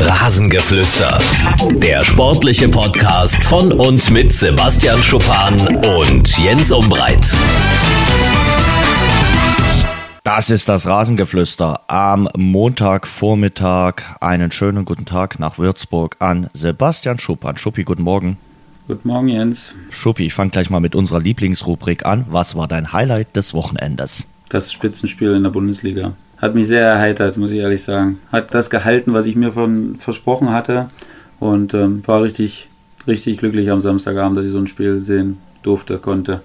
Rasengeflüster. Der sportliche Podcast von und mit Sebastian Schuppan und Jens Umbreit. Das ist das Rasengeflüster am Montagvormittag. Einen schönen guten Tag nach Würzburg an Sebastian Schuppan. Schuppi, guten Morgen. Guten Morgen, Jens. Schuppi, ich fange gleich mal mit unserer Lieblingsrubrik an. Was war dein Highlight des Wochenendes? Das Spitzenspiel in der Bundesliga. Hat mich sehr erheitert, muss ich ehrlich sagen. Hat das gehalten, was ich mir von versprochen hatte. Und ähm, war richtig, richtig glücklich am Samstagabend, dass ich so ein Spiel sehen durfte, konnte.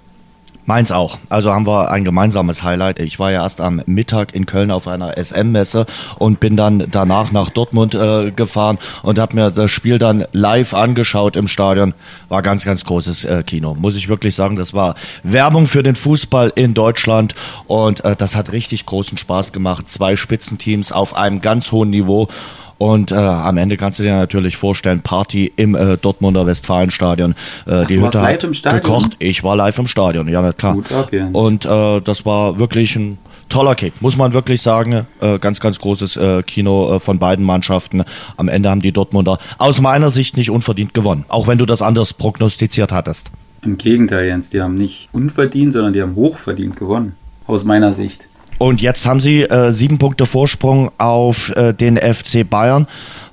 Meins auch. Also haben wir ein gemeinsames Highlight. Ich war ja erst am Mittag in Köln auf einer SM-Messe und bin dann danach nach Dortmund äh, gefahren und habe mir das Spiel dann live angeschaut im Stadion. War ganz, ganz großes äh, Kino. Muss ich wirklich sagen, das war Werbung für den Fußball in Deutschland und äh, das hat richtig großen Spaß gemacht. Zwei Spitzenteams auf einem ganz hohen Niveau. Und äh, am Ende kannst du dir natürlich vorstellen, Party im äh, Dortmunder Westfalenstadion. Äh, Ach, die Hütte hat im Stadion? gekocht. Ich war live im Stadion, ja, na klar. Gut, okay. Und äh, das war wirklich ein toller Kick, muss man wirklich sagen. Äh, ganz, ganz großes äh, Kino äh, von beiden Mannschaften. Am Ende haben die Dortmunder aus meiner Sicht nicht unverdient gewonnen, auch wenn du das anders prognostiziert hattest. Im Gegenteil, Jens, die haben nicht unverdient, sondern die haben hochverdient gewonnen, aus meiner Sicht. Und jetzt haben sie äh, sieben Punkte Vorsprung auf äh, den FC Bayern.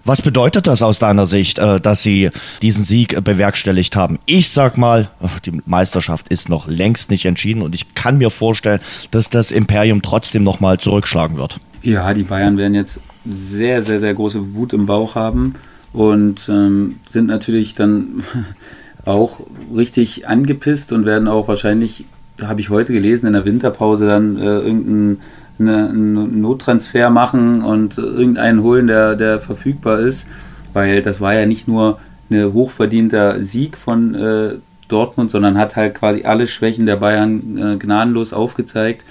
Was bedeutet das aus deiner Sicht, äh, dass sie diesen Sieg äh, bewerkstelligt haben? Ich sag mal, die Meisterschaft ist noch längst nicht entschieden und ich kann mir vorstellen, dass das Imperium trotzdem noch mal zurückschlagen wird. Ja, die Bayern werden jetzt sehr, sehr, sehr große Wut im Bauch haben und ähm, sind natürlich dann auch richtig angepisst und werden auch wahrscheinlich habe ich heute gelesen, in der Winterpause dann äh, irgendeinen eine, Nottransfer machen und irgendeinen holen, der, der verfügbar ist. Weil das war ja nicht nur ein hochverdienter Sieg von äh, Dortmund, sondern hat halt quasi alle Schwächen der Bayern äh, gnadenlos aufgezeigt.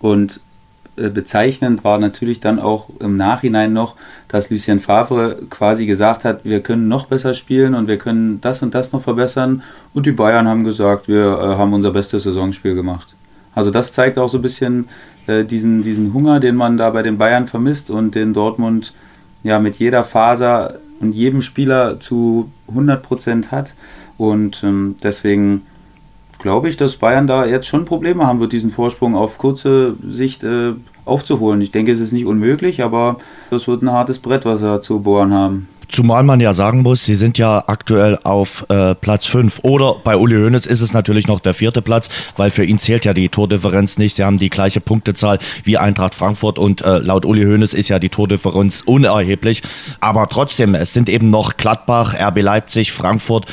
Und bezeichnend war natürlich dann auch im Nachhinein noch, dass Lucien Favre quasi gesagt hat, wir können noch besser spielen und wir können das und das noch verbessern. Und die Bayern haben gesagt, wir äh, haben unser bestes Saisonspiel gemacht. Also das zeigt auch so ein bisschen äh, diesen, diesen Hunger, den man da bei den Bayern vermisst und den Dortmund ja mit jeder Faser und jedem Spieler zu 100 Prozent hat. Und ähm, deswegen glaube ich, dass Bayern da jetzt schon Probleme haben wird, diesen Vorsprung auf kurze Sicht äh, aufzuholen. Ich denke, es ist nicht unmöglich, aber das wird ein hartes Brett, was sie zu bohren haben. Zumal man ja sagen muss, sie sind ja aktuell auf äh, Platz 5. Oder bei Uli Hoeneß ist es natürlich noch der vierte Platz, weil für ihn zählt ja die Tordifferenz nicht. Sie haben die gleiche Punktezahl wie Eintracht Frankfurt und äh, laut Uli Hoeneß ist ja die Tordifferenz unerheblich. Aber trotzdem, es sind eben noch Gladbach, RB Leipzig, Frankfurt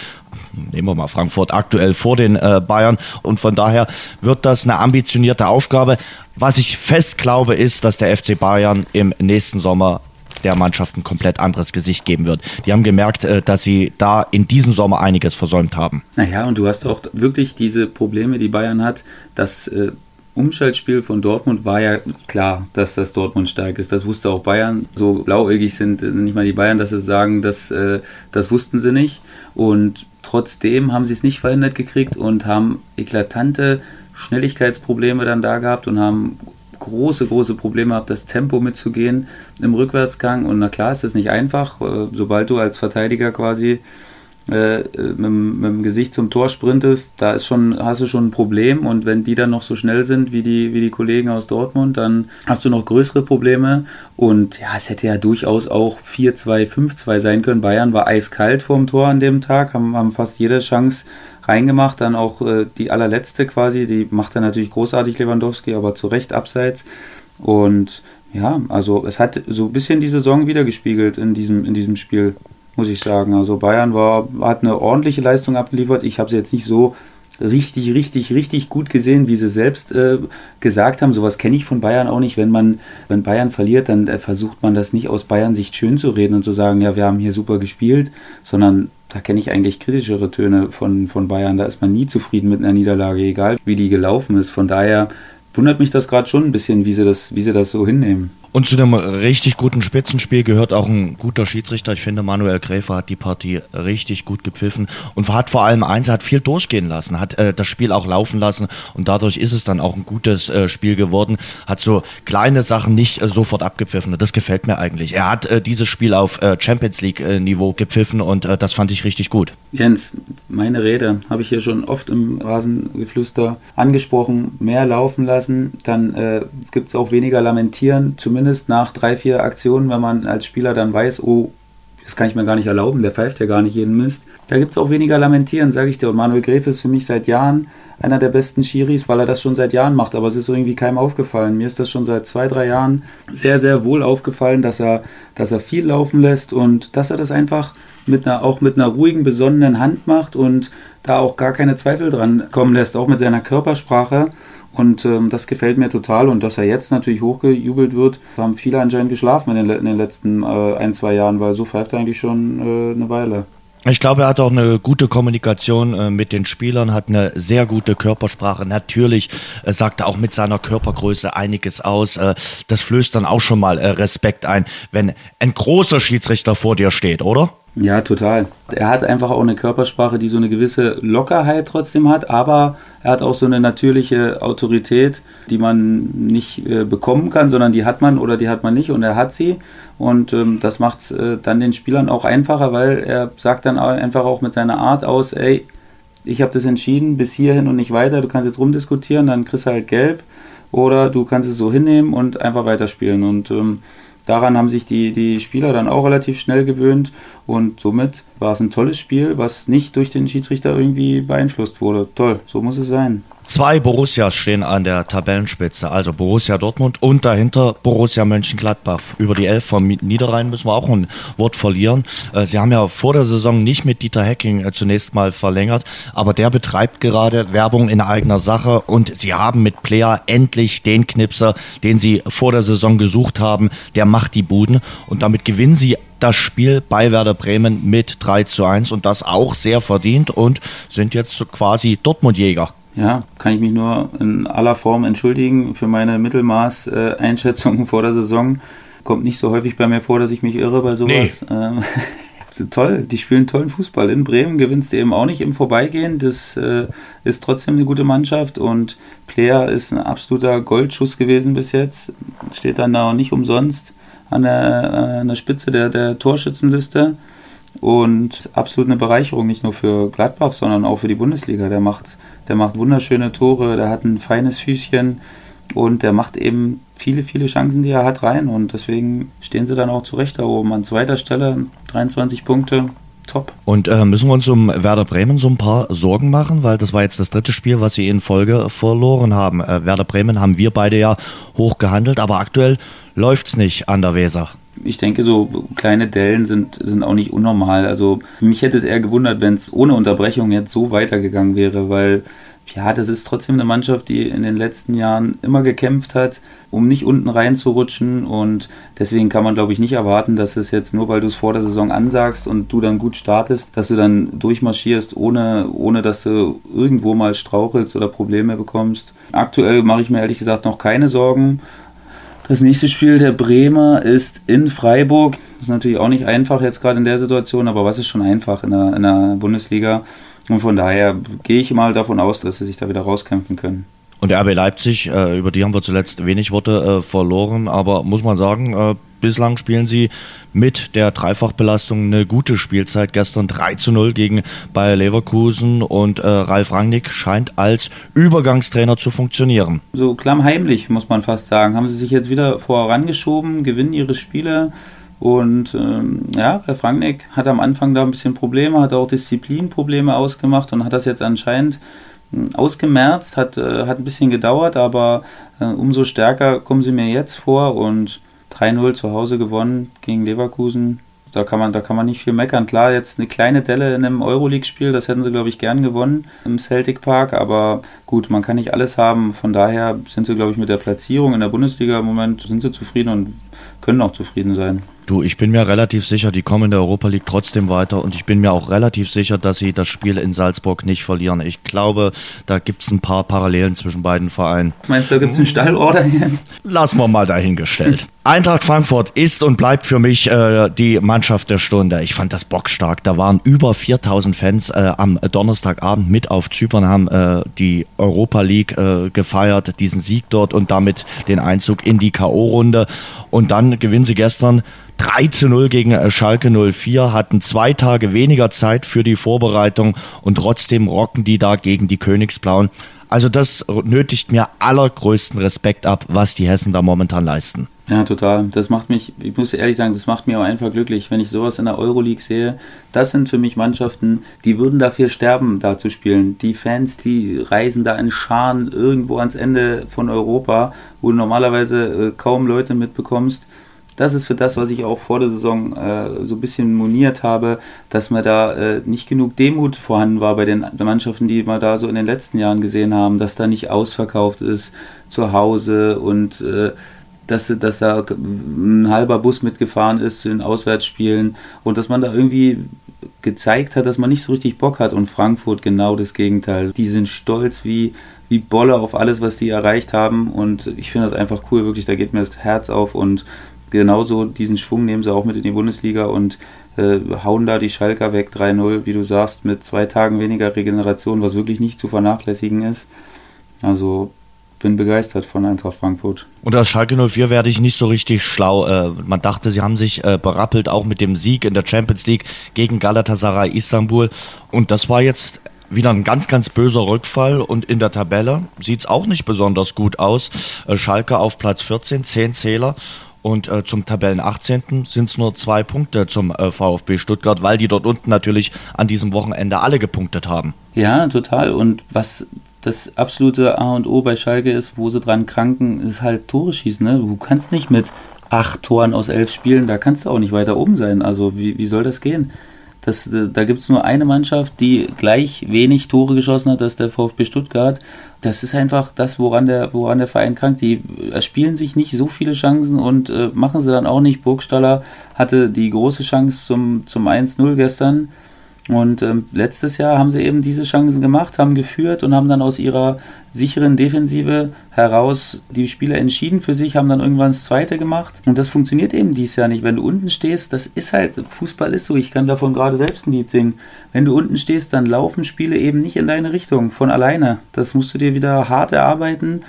nehmen wir mal Frankfurt aktuell vor den äh, Bayern. Und von daher wird das eine ambitionierte Aufgabe. Was ich fest glaube, ist, dass der FC Bayern im nächsten Sommer der Mannschaft ein komplett anderes Gesicht geben wird. Die haben gemerkt, äh, dass sie da in diesem Sommer einiges versäumt haben. Naja, und du hast auch wirklich diese Probleme, die Bayern hat, dass äh, Umschaltspiel von Dortmund war ja klar, dass das Dortmund stark ist. Das wusste auch Bayern. So blauäugig sind nicht mal die Bayern, dass sie sagen, dass, äh, das wussten sie nicht. Und trotzdem haben sie es nicht verhindert gekriegt und haben eklatante Schnelligkeitsprobleme dann da gehabt und haben große, große Probleme gehabt, das Tempo mitzugehen im Rückwärtsgang. Und na klar ist das nicht einfach, äh, sobald du als Verteidiger quasi äh, mit, mit, dem Gesicht zum Tor sprintest, da ist schon, hast du schon ein Problem. Und wenn die dann noch so schnell sind wie die, wie die Kollegen aus Dortmund, dann hast du noch größere Probleme. Und ja, es hätte ja durchaus auch 4-2, 5-2 sein können. Bayern war eiskalt vorm Tor an dem Tag, haben, haben fast jede Chance reingemacht, dann auch äh, die allerletzte quasi, die macht er natürlich großartig Lewandowski, aber zu Recht abseits. Und ja, also es hat so ein bisschen die Saison wiedergespiegelt in diesem, in diesem Spiel muss ich sagen. Also Bayern war, hat eine ordentliche Leistung abgeliefert. Ich habe sie jetzt nicht so richtig, richtig, richtig gut gesehen, wie sie selbst äh, gesagt haben. Sowas kenne ich von Bayern auch nicht. Wenn man, wenn Bayern verliert, dann äh, versucht man das nicht aus Bayern Sicht schön zu reden und zu sagen, ja, wir haben hier super gespielt, sondern da kenne ich eigentlich kritischere Töne von, von Bayern. Da ist man nie zufrieden mit einer Niederlage, egal wie die gelaufen ist. Von daher wundert mich das gerade schon ein bisschen, wie sie das, wie sie das so hinnehmen. Und zu dem richtig guten Spitzenspiel gehört auch ein guter Schiedsrichter. Ich finde, Manuel Gräfer hat die Partie richtig gut gepfiffen und hat vor allem eins, er hat viel durchgehen lassen, hat äh, das Spiel auch laufen lassen und dadurch ist es dann auch ein gutes äh, Spiel geworden. Hat so kleine Sachen nicht äh, sofort abgepfiffen. Das gefällt mir eigentlich. Er hat äh, dieses Spiel auf äh, Champions League äh, gepfiffen und das fand ich richtig gut. Jens, meine Rede habe ich hier schon oft im Rasengeflüster angesprochen. Mehr laufen lassen, dann äh, gibt es auch weniger Lamentieren, zumindest nach drei, vier Aktionen, wenn man als Spieler dann weiß, oh, das kann ich mir gar nicht erlauben, der pfeift ja gar nicht jeden Mist. Da gibt es auch weniger Lamentieren, sage ich dir. Und Manuel Gräf ist für mich seit Jahren einer der besten Schiris, weil er das schon seit Jahren macht, aber es ist irgendwie keinem aufgefallen. Mir ist das schon seit zwei, drei Jahren sehr, sehr wohl aufgefallen, dass er, dass er viel laufen lässt und dass er das einfach mit einer, auch mit einer ruhigen, besonnenen Hand macht und da auch gar keine Zweifel dran kommen lässt, auch mit seiner Körpersprache. Und ähm, das gefällt mir total. Und dass er jetzt natürlich hochgejubelt wird, haben viele anscheinend geschlafen in den, in den letzten äh, ein, zwei Jahren, weil so pfeift er eigentlich schon äh, eine Weile. Ich glaube, er hat auch eine gute Kommunikation äh, mit den Spielern, hat eine sehr gute Körpersprache. Natürlich äh, sagt er auch mit seiner Körpergröße einiges aus. Äh, das flößt dann auch schon mal äh, Respekt ein, wenn ein großer Schiedsrichter vor dir steht, oder? Ja, total. Er hat einfach auch eine Körpersprache, die so eine gewisse Lockerheit trotzdem hat, aber er hat auch so eine natürliche Autorität, die man nicht äh, bekommen kann, sondern die hat man oder die hat man nicht und er hat sie. Und ähm, das macht es äh, dann den Spielern auch einfacher, weil er sagt dann einfach auch mit seiner Art aus, ey, ich habe das entschieden, bis hierhin und nicht weiter, du kannst jetzt rumdiskutieren, dann kriegst du halt gelb oder du kannst es so hinnehmen und einfach weiterspielen. Und ähm, daran haben sich die, die Spieler dann auch relativ schnell gewöhnt und somit war es ein tolles Spiel, was nicht durch den Schiedsrichter irgendwie beeinflusst wurde. Toll, so muss es sein. Zwei Borussias stehen an der Tabellenspitze, also Borussia Dortmund und dahinter Borussia Mönchengladbach. Über die Elf vom Niederrhein müssen wir auch ein Wort verlieren. Äh, sie haben ja vor der Saison nicht mit Dieter Hecking äh, zunächst mal verlängert, aber der betreibt gerade Werbung in eigener Sache und sie haben mit Player endlich den Knipser, den sie vor der Saison gesucht haben. Der macht die Buden und damit gewinnen sie das Spiel bei Werder Bremen mit 3 zu 1 und das auch sehr verdient und sind jetzt quasi Dortmund-Jäger. Ja, kann ich mich nur in aller Form entschuldigen für meine Mittelmaß-Einschätzung vor der Saison. Kommt nicht so häufig bei mir vor, dass ich mich irre bei sowas. Nee. Ähm, toll, die spielen tollen Fußball. In Bremen gewinnst du eben auch nicht im Vorbeigehen. Das äh, ist trotzdem eine gute Mannschaft und Player ist ein absoluter Goldschuss gewesen bis jetzt. Steht dann da auch nicht umsonst an der, äh, an der Spitze der, der Torschützenliste und absolut eine Bereicherung, nicht nur für Gladbach, sondern auch für die Bundesliga. Der macht, der macht wunderschöne Tore, der hat ein feines Füßchen und der macht eben viele, viele Chancen, die er hat, rein. Und deswegen stehen sie dann auch zurecht da oben. An zweiter Stelle 23 Punkte. Top. Und äh, müssen wir uns um Werder Bremen so ein paar Sorgen machen, weil das war jetzt das dritte Spiel, was sie in Folge verloren haben. Äh, Werder Bremen haben wir beide ja hoch gehandelt, aber aktuell läuft's nicht an der Weser ich denke, so kleine Dellen sind, sind auch nicht unnormal. Also mich hätte es eher gewundert, wenn es ohne Unterbrechung jetzt so weitergegangen wäre, weil ja, das ist trotzdem eine Mannschaft, die in den letzten Jahren immer gekämpft hat, um nicht unten reinzurutschen und deswegen kann man, glaube ich, nicht erwarten, dass es jetzt nur, weil du es vor der Saison ansagst und du dann gut startest, dass du dann durchmarschierst, ohne, ohne dass du irgendwo mal strauchelst oder Probleme bekommst. Aktuell mache ich mir ehrlich gesagt noch keine Sorgen. Das nächste Spiel der Bremer ist in Freiburg. Das ist natürlich auch nicht einfach jetzt gerade in der Situation, aber was ist schon einfach in der, in der Bundesliga? Und von daher gehe ich mal davon aus, dass sie sich da wieder rauskämpfen können. Und RB Leipzig, äh, über die haben wir zuletzt wenig Worte äh, verloren, aber muss man sagen, äh, bislang spielen sie mit der Dreifachbelastung eine gute Spielzeit. Gestern 3 zu 0 gegen Bayer Leverkusen und äh, Ralf Rangnick scheint als Übergangstrainer zu funktionieren. So klammheimlich, muss man fast sagen, haben sie sich jetzt wieder vorangeschoben, gewinnen ihre Spiele. Und ähm, ja, Ralf Rangnick hat am Anfang da ein bisschen Probleme, hat auch Disziplinprobleme ausgemacht und hat das jetzt anscheinend ausgemerzt, hat, äh, hat ein bisschen gedauert, aber äh, umso stärker kommen sie mir jetzt vor und 3-0 zu Hause gewonnen gegen Leverkusen. Da kann, man, da kann man nicht viel meckern. Klar, jetzt eine kleine Delle in einem Euroleague-Spiel, das hätten sie, glaube ich, gern gewonnen im Celtic Park. Aber gut, man kann nicht alles haben. Von daher sind sie, glaube ich, mit der Platzierung in der Bundesliga im Moment sind sie zufrieden und können auch zufrieden sein. Du, ich bin mir relativ sicher, die kommen in der Europa League trotzdem weiter und ich bin mir auch relativ sicher, dass sie das Spiel in Salzburg nicht verlieren. Ich glaube, da gibt es ein paar Parallelen zwischen beiden Vereinen. Meinst du, da gibt es einen Stallorder jetzt? Lassen wir mal dahingestellt. Eintracht Frankfurt ist und bleibt für mich äh, die Mannschaft der Stunde. Ich fand das bockstark. Da waren über 4000 Fans äh, am Donnerstagabend mit auf Zypern, haben äh, die Europa League äh, gefeiert, diesen Sieg dort und damit den Einzug in die K.O.-Runde. Und dann gewinnen sie gestern 3 zu 0 gegen äh, Schalke 04, hatten zwei Tage weniger Zeit für die Vorbereitung und trotzdem rocken die da gegen die Königsblauen. Also das nötigt mir allergrößten Respekt ab, was die Hessen da momentan leisten. Ja, total. Das macht mich, ich muss ehrlich sagen, das macht mir auch einfach glücklich, wenn ich sowas in der Euroleague sehe. Das sind für mich Mannschaften, die würden dafür sterben, da zu spielen. Die Fans, die reisen da in Scharen irgendwo ans Ende von Europa, wo du normalerweise äh, kaum Leute mitbekommst das ist für das, was ich auch vor der Saison äh, so ein bisschen moniert habe, dass mir da äh, nicht genug Demut vorhanden war bei den Mannschaften, die wir da so in den letzten Jahren gesehen haben, dass da nicht ausverkauft ist zu Hause und äh, dass, dass da ein halber Bus mitgefahren ist zu den Auswärtsspielen und dass man da irgendwie gezeigt hat, dass man nicht so richtig Bock hat und Frankfurt genau das Gegenteil. Die sind stolz wie, wie Bolle auf alles, was die erreicht haben und ich finde das einfach cool, wirklich, da geht mir das Herz auf und genauso diesen Schwung nehmen sie auch mit in die Bundesliga und äh, hauen da die Schalker weg 3-0, wie du sagst, mit zwei Tagen weniger Regeneration, was wirklich nicht zu vernachlässigen ist. Also bin begeistert von Eintracht Frankfurt. Und aus Schalke 04 werde ich nicht so richtig schlau. Äh, man dachte, sie haben sich äh, berappelt, auch mit dem Sieg in der Champions League gegen Galatasaray Istanbul. Und das war jetzt wieder ein ganz, ganz böser Rückfall. Und in der Tabelle sieht es auch nicht besonders gut aus. Äh, Schalke auf Platz 14, 10 Zähler. Und äh, zum Tabellen 18. sind es nur zwei Punkte zum äh, VfB Stuttgart, weil die dort unten natürlich an diesem Wochenende alle gepunktet haben. Ja, total. Und was das absolute A und O bei Schalke ist, wo sie dran kranken, ist halt Tore schießen. Ne? Du kannst nicht mit acht Toren aus elf Spielen, da kannst du auch nicht weiter oben sein. Also wie, wie soll das gehen? Das, äh, da gibt es nur eine Mannschaft, die gleich wenig Tore geschossen hat, das ist der VfB Stuttgart. Das ist einfach das, woran der, woran der Verein krankt. Die erspielen sich nicht so viele Chancen und äh, machen sie dann auch nicht. Burgstaller hatte die große Chance zum, zum 1-0 gestern und ähm, letztes Jahr haben sie eben diese Chancen gemacht, haben geführt und haben dann aus ihrer sicheren Defensive heraus die Spieler entschieden für sich, haben dann irgendwann das Zweite gemacht. Und das funktioniert eben dieses Jahr nicht. Wenn du unten stehst, das ist halt, Fußball ist so, ich kann davon gerade selbst ein Lied singen. Wenn du unten stehst, dann laufen Spiele eben nicht in deine Richtung, von alleine. Das musst du dir wieder hart erarbeiten.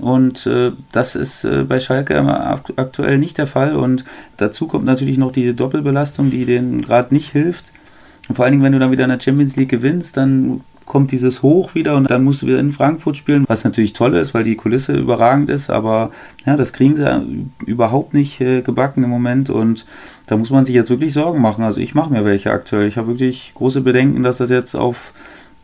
Und äh, das ist äh, bei Schalke aktuell nicht der Fall. Und dazu kommt natürlich noch diese Doppelbelastung, die denen gerade nicht hilft. Und vor allen Dingen, wenn du dann wieder in der Champions League gewinnst, dann kommt dieses Hoch wieder und dann musst du wieder in Frankfurt spielen, was natürlich toll ist, weil die Kulisse überragend ist, aber ja, das kriegen sie überhaupt nicht äh, gebacken im Moment und da muss man sich jetzt wirklich Sorgen machen. Also ich mache mir welche aktuell. Ich habe wirklich große Bedenken, dass das jetzt auf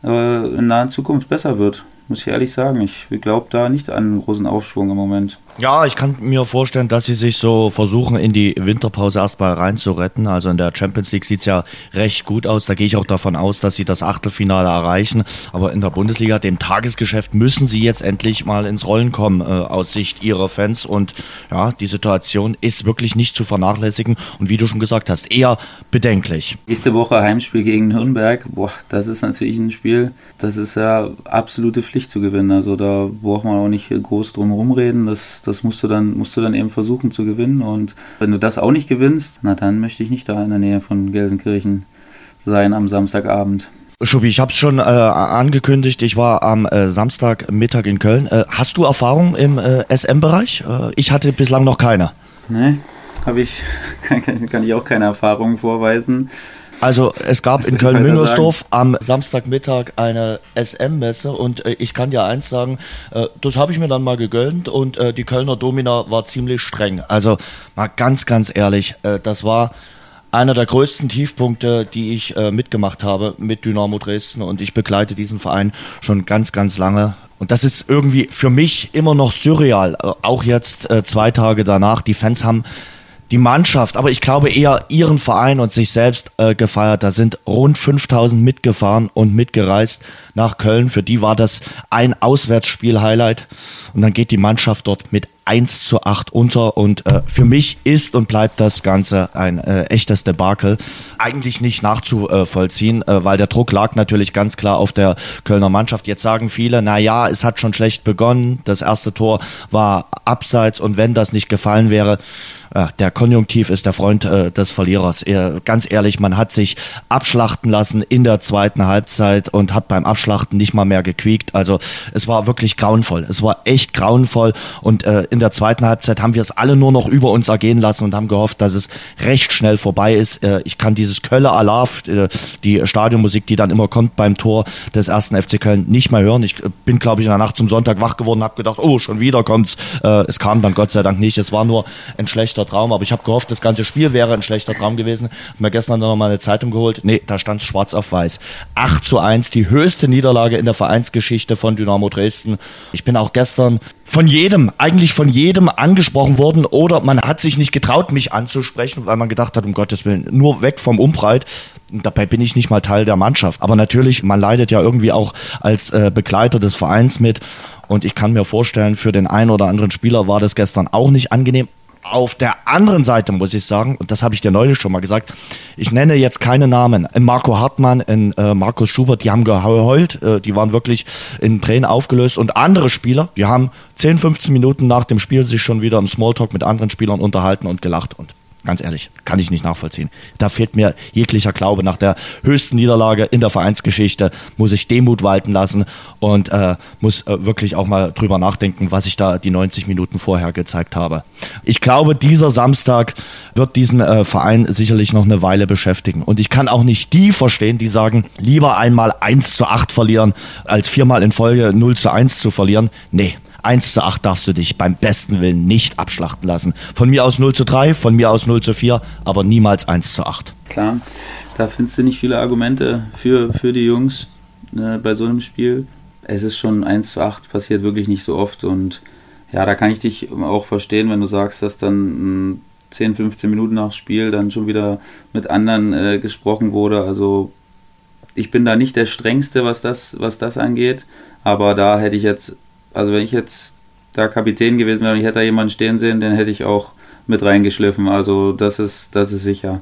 äh, in naher Zukunft besser wird muss ich ehrlich sagen. Ich glaube da nicht an einen großen Aufschwung im Moment. Ja, ich kann mir vorstellen, dass sie sich so versuchen, in die Winterpause erstmal reinzuretten. Also in der Champions League sieht's ja recht gut aus. Da gehe ich auch davon aus, dass sie das Achtelfinale erreichen. Aber in der Bundesliga, dem Tagesgeschäft, müssen sie jetzt endlich mal ins Rollen kommen äh, aus Sicht ihrer Fans. Und ja, die Situation ist wirklich nicht zu vernachlässigen. Und wie du schon gesagt hast, eher bedenklich. Nächste Woche Heimspiel gegen Nürnberg. Boah, das ist natürlich ein Spiel, das ist ja absolute Pflicht zu gewinnen. Also da braucht man auch nicht groß drum rumreden. Das das musst du dann, musst du dann eben versuchen zu gewinnen. Und wenn du das auch nicht gewinnst, na dann möchte ich nicht da in der Nähe von Gelsenkirchen sein am Samstagabend. Schubi, ich habe es schon äh, angekündigt, ich war am äh, Samstagmittag in Köln. Äh, hast du Erfahrung im äh, SM-Bereich? Äh, ich hatte bislang noch keine. Nee, habe ich, kann, kann ich auch keine Erfahrung vorweisen. Also es gab in Köln-Müngersdorf am Samstagmittag eine SM-Messe und äh, ich kann dir eins sagen, äh, das habe ich mir dann mal gegönnt und äh, die Kölner Domina war ziemlich streng. Also mal ganz, ganz ehrlich, äh, das war einer der größten Tiefpunkte, die ich äh, mitgemacht habe mit Dynamo Dresden und ich begleite diesen Verein schon ganz, ganz lange. Und das ist irgendwie für mich immer noch surreal, äh, auch jetzt zwei Tage danach. Die Fans haben die Mannschaft, aber ich glaube eher ihren Verein und sich selbst äh, gefeiert. Da sind rund 5000 mitgefahren und mitgereist nach Köln. Für die war das ein Auswärtsspiel-Highlight. Und dann geht die Mannschaft dort mit 1 zu 8 unter und äh, für mich ist und bleibt das Ganze ein äh, echtes Debakel. Eigentlich nicht nachzuvollziehen, äh, weil der Druck lag natürlich ganz klar auf der Kölner Mannschaft. Jetzt sagen viele, na ja, es hat schon schlecht begonnen. Das erste Tor war abseits und wenn das nicht gefallen wäre, äh, der Konjunktiv ist der Freund äh, des Verlierers. Er, ganz ehrlich, man hat sich abschlachten lassen in der zweiten Halbzeit und hat beim Abschlachten nicht mal mehr gequiekt. Also es war wirklich grauenvoll. Es war echt grauenvoll und äh, in der zweiten Halbzeit haben wir es alle nur noch über uns ergehen lassen und haben gehofft, dass es recht schnell vorbei ist. Äh, ich kann dieses Kölle Alarv, äh, die Stadionmusik, die dann immer kommt beim Tor des ersten FC Köln, nicht mehr hören. Ich äh, bin, glaube ich, in der Nacht zum Sonntag wach geworden und habe gedacht, oh, schon wieder kommt's. Es kam dann Gott sei Dank nicht. Es war nur ein schlechter Traum, aber ich habe gehofft, das ganze Spiel wäre ein schlechter Traum gewesen. Hab mir gestern noch mal eine Zeitung geholt. Nee, da stand schwarz auf weiß. 8 zu 1, die höchste Niederlage in der Vereinsgeschichte von Dynamo Dresden. Ich bin auch gestern von jedem, eigentlich von jedem angesprochen worden oder man hat sich nicht getraut, mich anzusprechen, weil man gedacht hat, um Gottes Willen, nur weg vom Umbreit. Dabei bin ich nicht mal Teil der Mannschaft. Aber natürlich, man leidet ja irgendwie auch als äh, Begleiter des Vereins mit. Und ich kann mir vorstellen, für den einen oder anderen Spieler war das gestern auch nicht angenehm. Auf der anderen Seite muss ich sagen, und das habe ich dir neulich schon mal gesagt, ich nenne jetzt keine Namen. In Marco Hartmann, in äh, Markus Schubert, die haben geheult, äh, die waren wirklich in Tränen aufgelöst. Und andere Spieler, die haben 10, 15 Minuten nach dem Spiel sich schon wieder im Smalltalk mit anderen Spielern unterhalten und gelacht. Und Ganz ehrlich, kann ich nicht nachvollziehen. Da fehlt mir jeglicher Glaube. Nach der höchsten Niederlage in der Vereinsgeschichte muss ich Demut walten lassen und äh, muss äh, wirklich auch mal drüber nachdenken, was ich da die 90 Minuten vorher gezeigt habe. Ich glaube, dieser Samstag wird diesen äh, Verein sicherlich noch eine Weile beschäftigen. Und ich kann auch nicht die verstehen, die sagen, lieber einmal 1 zu 8 verlieren, als viermal in Folge 0 zu 1 zu verlieren. Nee, 1 zu 8 darfst du dich beim besten Willen nicht abschlachten lassen. Von mir aus 0 zu 3, von mir aus 0 zu 4, aber niemals 1 zu 8. Klar, da findest du nicht viele Argumente für, für die Jungs ne, bei so einem Spiel. Es ist schon 1 zu 8, passiert wirklich nicht so oft und ja, da kann ich dich auch verstehen, wenn du sagst, dass dann 10, 15 Minuten nach Spiel dann schon wieder mit anderen äh, gesprochen wurde. Also ich bin da nicht der strengste, was das, was das angeht, aber da hätte ich jetzt also wenn ich jetzt da Kapitän gewesen wäre und ich hätte da jemanden stehen sehen, den hätte ich auch mit reingeschliffen. Also das ist, das ist sicher.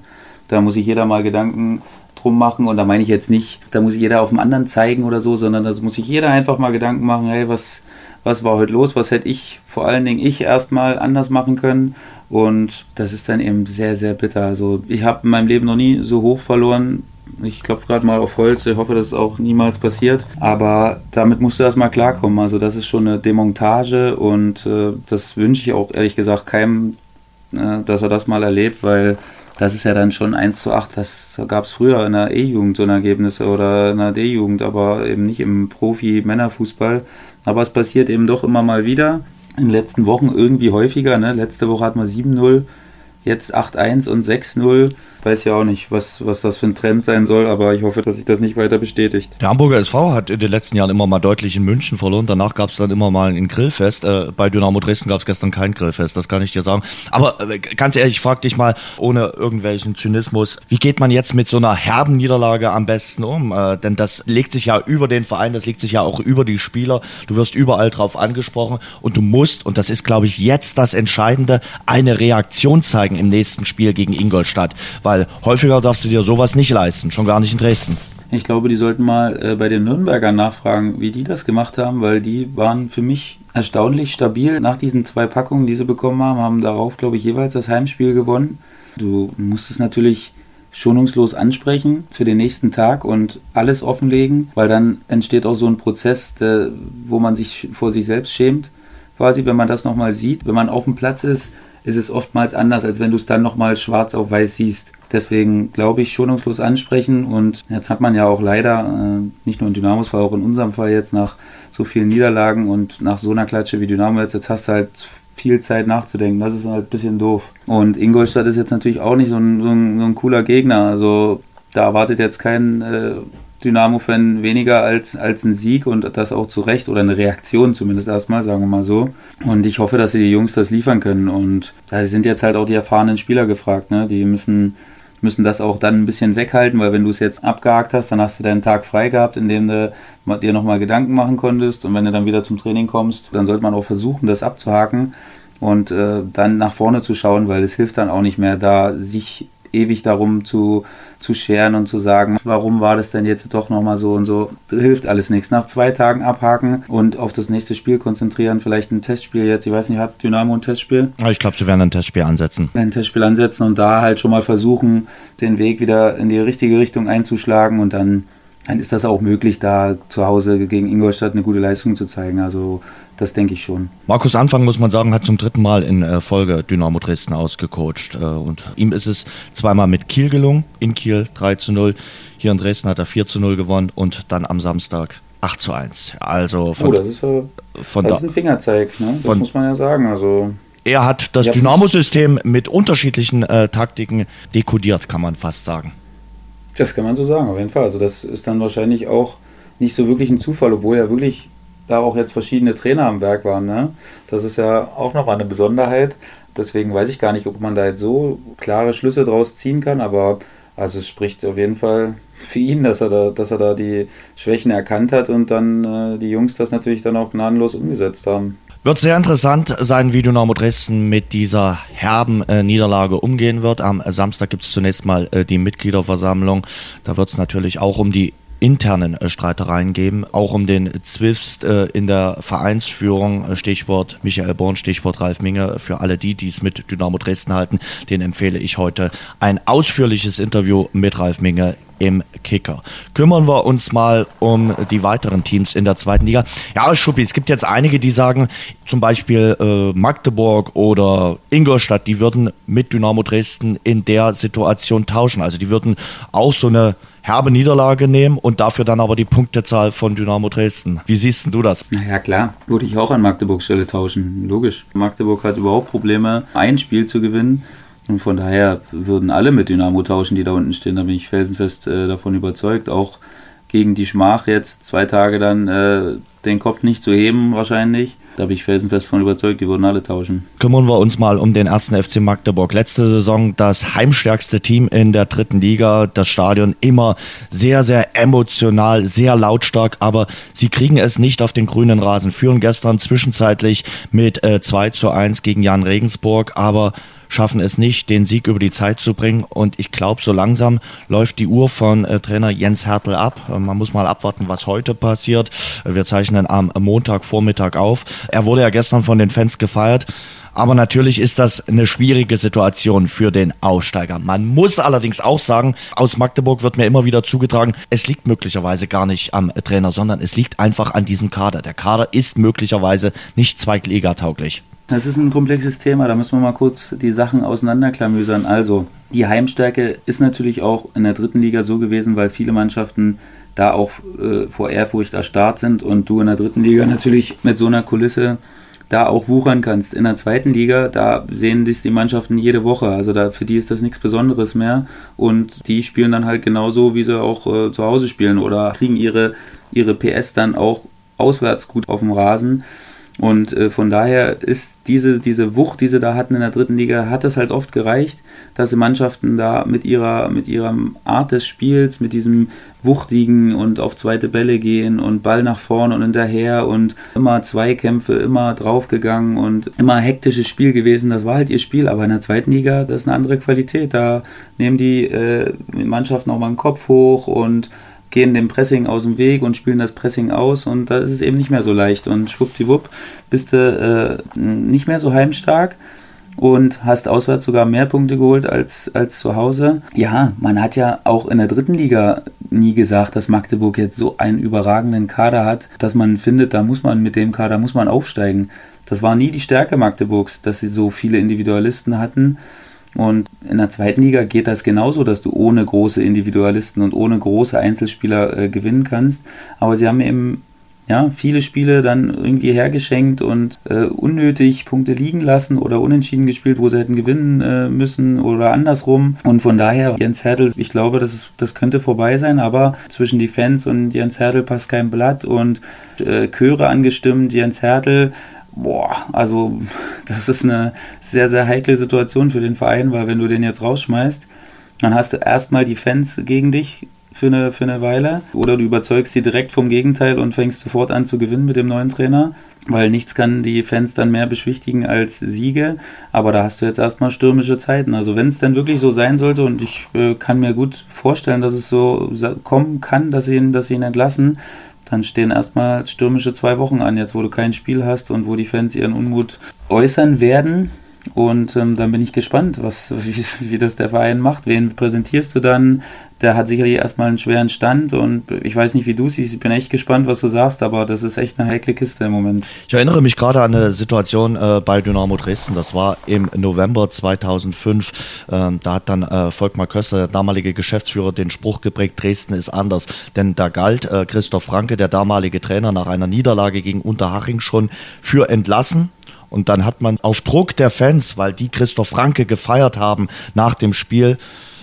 Da muss sich jeder mal Gedanken drum machen und da meine ich jetzt nicht, da muss sich jeder auf den anderen zeigen oder so, sondern da muss sich jeder einfach mal Gedanken machen, hey, was, was war heute los, was hätte ich, vor allen Dingen ich erstmal anders machen können und das ist dann eben sehr, sehr bitter. Also ich habe in meinem Leben noch nie so hoch verloren ich klopfe gerade mal auf Holz, ich hoffe, dass es auch niemals passiert. Aber damit musst du erstmal klarkommen. Also das ist schon eine Demontage und äh, das wünsche ich auch ehrlich gesagt keinem, äh, dass er das mal erlebt, weil das ist ja dann schon 1 zu 8. Das gab es früher in der E-Jugend so eine Ergebnisse oder in der D-Jugend, aber eben nicht im Profi-Männerfußball. Aber es passiert eben doch immer mal wieder. In den letzten Wochen irgendwie häufiger. Ne? Letzte Woche hatten wir 7-0, jetzt 8-1 und 6-0 weiß ja auch nicht, was, was das für ein Trend sein soll, aber ich hoffe, dass sich das nicht weiter bestätigt. Der Hamburger SV hat in den letzten Jahren immer mal deutlich in München verloren. Danach gab es dann immer mal ein Grillfest. Äh, bei Dynamo Dresden gab es gestern kein Grillfest, das kann ich dir sagen. Aber äh, ganz ehrlich, ich frage dich mal, ohne irgendwelchen Zynismus, wie geht man jetzt mit so einer herben Niederlage am besten um? Äh, denn das legt sich ja über den Verein, das legt sich ja auch über die Spieler. Du wirst überall drauf angesprochen und du musst, und das ist, glaube ich, jetzt das Entscheidende, eine Reaktion zeigen im nächsten Spiel gegen Ingolstadt. Weil weil häufiger darfst du dir sowas nicht leisten, schon gar nicht in Dresden. Ich glaube, die sollten mal äh, bei den Nürnbergern nachfragen, wie die das gemacht haben, weil die waren für mich erstaunlich stabil. Nach diesen zwei Packungen, die sie bekommen haben, haben darauf, glaube ich, jeweils das Heimspiel gewonnen. Du musst es natürlich schonungslos ansprechen für den nächsten Tag und alles offenlegen, weil dann entsteht auch so ein Prozess, der, wo man sich vor sich selbst schämt. Quasi, wenn man das nochmal sieht, wenn man auf dem Platz ist, ist es oftmals anders, als wenn du es dann nochmal schwarz auf weiß siehst. Deswegen glaube ich, schonungslos ansprechen und jetzt hat man ja auch leider, äh, nicht nur in Dynamos Fall, auch in unserem Fall jetzt nach so vielen Niederlagen und nach so einer Klatsche wie Dynamo jetzt, jetzt hast du halt viel Zeit nachzudenken. Das ist halt ein bisschen doof. Und Ingolstadt ist jetzt natürlich auch nicht so ein, so ein, so ein cooler Gegner. Also da erwartet jetzt kein äh, Dynamo-Fan weniger als, als ein Sieg und das auch zu Recht oder eine Reaktion zumindest erstmal, sagen wir mal so. Und ich hoffe, dass die Jungs das liefern können. Und da sind jetzt halt auch die erfahrenen Spieler gefragt. Ne? Die müssen, müssen das auch dann ein bisschen weghalten, weil wenn du es jetzt abgehakt hast, dann hast du deinen Tag frei gehabt, in dem du dir nochmal Gedanken machen konntest. Und wenn du dann wieder zum Training kommst, dann sollte man auch versuchen, das abzuhaken und äh, dann nach vorne zu schauen, weil es hilft dann auch nicht mehr, da sich ewig darum zu, zu scheren und zu sagen, warum war das denn jetzt doch nochmal so und so. Hilft alles nichts. Nach zwei Tagen abhaken und auf das nächste Spiel konzentrieren. Vielleicht ein Testspiel jetzt. Ich weiß nicht, hat Dynamo ein Testspiel? Ich glaube, sie werden ein Testspiel ansetzen. Ein Testspiel ansetzen und da halt schon mal versuchen, den Weg wieder in die richtige Richtung einzuschlagen und dann dann ist das auch möglich, da zu Hause gegen Ingolstadt eine gute Leistung zu zeigen. Also das denke ich schon. Markus Anfang, muss man sagen, hat zum dritten Mal in äh, Folge Dynamo Dresden ausgecoacht. Äh, und ihm ist es zweimal mit Kiel gelungen, in Kiel 3 zu 0. Hier in Dresden hat er 4 zu 0 gewonnen und dann am Samstag 8 zu 1. Also von, oh, das ist, von das ist ein Fingerzeig, ne? das von, muss man ja sagen. Also er hat das Dynamo-System mit unterschiedlichen äh, Taktiken dekodiert, kann man fast sagen. Das kann man so sagen, auf jeden Fall. Also das ist dann wahrscheinlich auch nicht so wirklich ein Zufall, obwohl ja wirklich da auch jetzt verschiedene Trainer am Werk waren. Ne? Das ist ja auch nochmal eine Besonderheit. Deswegen weiß ich gar nicht, ob man da jetzt so klare Schlüsse draus ziehen kann, aber also es spricht auf jeden Fall für ihn, dass er da, dass er da die Schwächen erkannt hat und dann äh, die Jungs das natürlich dann auch gnadenlos umgesetzt haben. Wird sehr interessant sein, wie Dynamo Dresden mit dieser herben äh, Niederlage umgehen wird. Am Samstag gibt es zunächst mal äh, die Mitgliederversammlung. Da wird es natürlich auch um die internen äh, Streitereien geben, auch um den Zwist äh, in der Vereinsführung, äh, Stichwort Michael Born, Stichwort Ralf Minge, für alle die, die es mit Dynamo Dresden halten, den empfehle ich heute ein ausführliches Interview mit Ralf Minge im Kicker. Kümmern wir uns mal um die weiteren Teams in der zweiten Liga. Ja, Schuppi, es gibt jetzt einige, die sagen, zum Beispiel äh, Magdeburg oder Ingolstadt, die würden mit Dynamo Dresden in der Situation tauschen. Also die würden auch so eine herbe Niederlage nehmen und dafür dann aber die Punktezahl von Dynamo Dresden. Wie siehst du das? Naja, klar, würde ich auch an Magdeburg Stelle tauschen. Logisch. Magdeburg hat überhaupt Probleme, ein Spiel zu gewinnen. Und von daher würden alle mit Dynamo tauschen, die da unten stehen. Da bin ich felsenfest äh, davon überzeugt. Auch gegen die Schmach jetzt zwei Tage dann äh, den Kopf nicht zu heben wahrscheinlich. Da bin ich felsenfest von überzeugt, die würden alle tauschen. Kümmern wir uns mal um den ersten FC Magdeburg. Letzte Saison das heimstärkste Team in der dritten Liga. Das Stadion immer sehr, sehr emotional, sehr lautstark, aber sie kriegen es nicht auf den grünen Rasen. Führen gestern zwischenzeitlich mit äh, 2 zu 1 gegen Jan Regensburg, aber schaffen es nicht, den Sieg über die Zeit zu bringen. Und ich glaube, so langsam läuft die Uhr von äh, Trainer Jens Hertel ab. Äh, man muss mal abwarten, was heute passiert. Äh, wir zeichnen am Montagvormittag auf. Er wurde ja gestern von den Fans gefeiert. Aber natürlich ist das eine schwierige Situation für den Aufsteiger. Man muss allerdings auch sagen, aus Magdeburg wird mir immer wieder zugetragen, es liegt möglicherweise gar nicht am Trainer, sondern es liegt einfach an diesem Kader. Der Kader ist möglicherweise nicht zweitligatauglich. Das ist ein komplexes Thema, da müssen wir mal kurz die Sachen auseinanderklamüsern. Also, die Heimstärke ist natürlich auch in der dritten Liga so gewesen, weil viele Mannschaften da auch äh, vor Ehrfurcht erstarrt sind und du in der dritten Liga natürlich mit so einer Kulisse da auch wuchern kannst. In der zweiten Liga, da sehen sich die Mannschaften jede Woche. Also da für die ist das nichts Besonderes mehr. Und die spielen dann halt genauso, wie sie auch äh, zu Hause spielen oder kriegen ihre, ihre PS dann auch auswärts gut auf dem Rasen. Und äh, von daher ist diese, diese Wucht, die sie da hatten in der dritten Liga, hat es halt oft gereicht, dass die Mannschaften da mit ihrer, mit ihrer Art des Spiels, mit diesem Wuchtigen und auf zweite Bälle gehen und Ball nach vorn und hinterher und immer Zweikämpfe, immer draufgegangen und immer hektisches Spiel gewesen. Das war halt ihr Spiel, aber in der zweiten Liga, das ist eine andere Qualität. Da nehmen die äh, Mannschaften auch mal den Kopf hoch und gehen dem Pressing aus dem Weg und spielen das Pressing aus und da ist es eben nicht mehr so leicht und schwuppdiwupp bist du äh, nicht mehr so heimstark und hast auswärts sogar mehr Punkte geholt als, als zu Hause. Ja, man hat ja auch in der dritten Liga nie gesagt, dass Magdeburg jetzt so einen überragenden Kader hat, dass man findet, da muss man mit dem Kader muss man aufsteigen. Das war nie die Stärke Magdeburgs, dass sie so viele Individualisten hatten. Und in der zweiten Liga geht das genauso, dass du ohne große Individualisten und ohne große Einzelspieler äh, gewinnen kannst. Aber sie haben eben ja, viele Spiele dann irgendwie hergeschenkt und äh, unnötig Punkte liegen lassen oder unentschieden gespielt, wo sie hätten gewinnen äh, müssen oder andersrum. Und von daher, Jens Hertel, ich glaube, das, ist, das könnte vorbei sein, aber zwischen die Fans und Jens Hertel passt kein Blatt und äh, Chöre angestimmt, Jens Hertel boah, also das ist eine sehr, sehr heikle Situation für den Verein, weil wenn du den jetzt rausschmeißt, dann hast du erstmal die Fans gegen dich für eine, für eine Weile oder du überzeugst sie direkt vom Gegenteil und fängst sofort an zu gewinnen mit dem neuen Trainer weil nichts kann die Fans dann mehr beschwichtigen als Siege. Aber da hast du jetzt erstmal stürmische Zeiten. Also wenn es denn wirklich so sein sollte und ich äh, kann mir gut vorstellen, dass es so kommen kann, dass sie ihn, dass sie ihn entlassen, dann stehen erstmal stürmische zwei Wochen an, jetzt wo du kein Spiel hast und wo die Fans ihren Unmut äußern werden. Und ähm, dann bin ich gespannt, was, wie, wie das der Verein macht. Wen präsentierst du dann? Der hat sicherlich erstmal einen schweren Stand und ich weiß nicht, wie du siehst. Ich bin echt gespannt, was du sagst, aber das ist echt eine heikle Kiste im Moment. Ich erinnere mich gerade an eine Situation äh, bei Dynamo Dresden. Das war im November 2005. Ähm, da hat dann äh, Volkmar Köster, der damalige Geschäftsführer, den Spruch geprägt, Dresden ist anders. Denn da galt äh, Christoph Franke, der damalige Trainer, nach einer Niederlage gegen Unterhaching schon für entlassen und dann hat man auf Druck der Fans, weil die Christoph Franke gefeiert haben nach dem Spiel,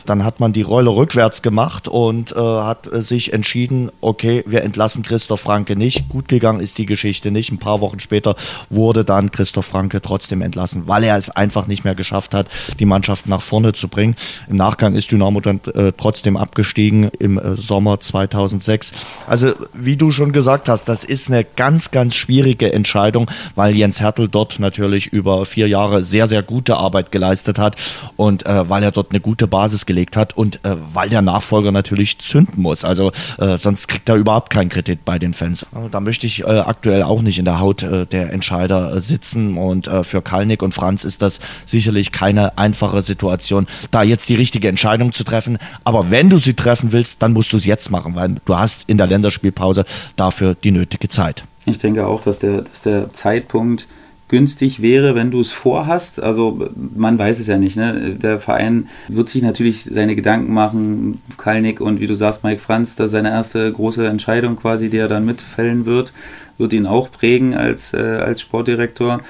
dann hat man die Rolle rückwärts gemacht und äh, hat sich entschieden, okay, wir entlassen Christoph Franke nicht. Gut gegangen ist die Geschichte nicht. Ein paar Wochen später wurde dann Christoph Franke trotzdem entlassen, weil er es einfach nicht mehr geschafft hat, die Mannschaft nach vorne zu bringen. Im Nachgang ist Dynamo dann äh, trotzdem abgestiegen im äh, Sommer 2006. Also wie du schon gesagt hast, das ist eine ganz, ganz schwierige Entscheidung, weil Jens Hertel dort natürlich über vier Jahre sehr, sehr gute Arbeit geleistet hat und äh, weil er dort eine gute Basis gelegt hingelegt hat und äh, weil der Nachfolger natürlich zünden muss. Also äh, sonst kriegt er überhaupt keinen Kredit bei den Fans. Also, da möchte ich äh, aktuell auch nicht in der Haut äh, der Entscheider äh, sitzen und äh, für Kalnick und Franz ist das sicherlich keine einfache Situation, da jetzt die richtige Entscheidung zu treffen. Aber wenn du sie treffen willst, dann musst du es jetzt machen, weil du hast in der Länderspielpause dafür die nötige Zeit. Ich denke auch, dass der, dass der Zeitpunkt günstig wäre, wenn du es vorhast. Also man weiß es ja nicht. Ne? Der Verein wird sich natürlich seine Gedanken machen, Kalnick und wie du sagst, Mike Franz, das ist seine erste große Entscheidung quasi, die er dann mitfällen wird, wird ihn auch prägen als, äh, als Sportdirektor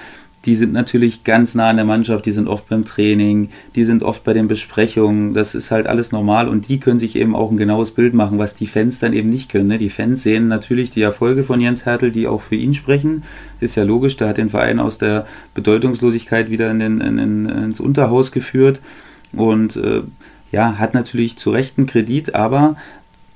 die sind natürlich ganz nah an der Mannschaft, die sind oft beim Training, die sind oft bei den Besprechungen, das ist halt alles normal und die können sich eben auch ein genaues Bild machen, was die Fans dann eben nicht können. Ne? Die Fans sehen natürlich die Erfolge von Jens Hertel, die auch für ihn sprechen, ist ja logisch, der hat den Verein aus der Bedeutungslosigkeit wieder in den, in, in, ins Unterhaus geführt und äh, ja, hat natürlich zu Recht einen Kredit, aber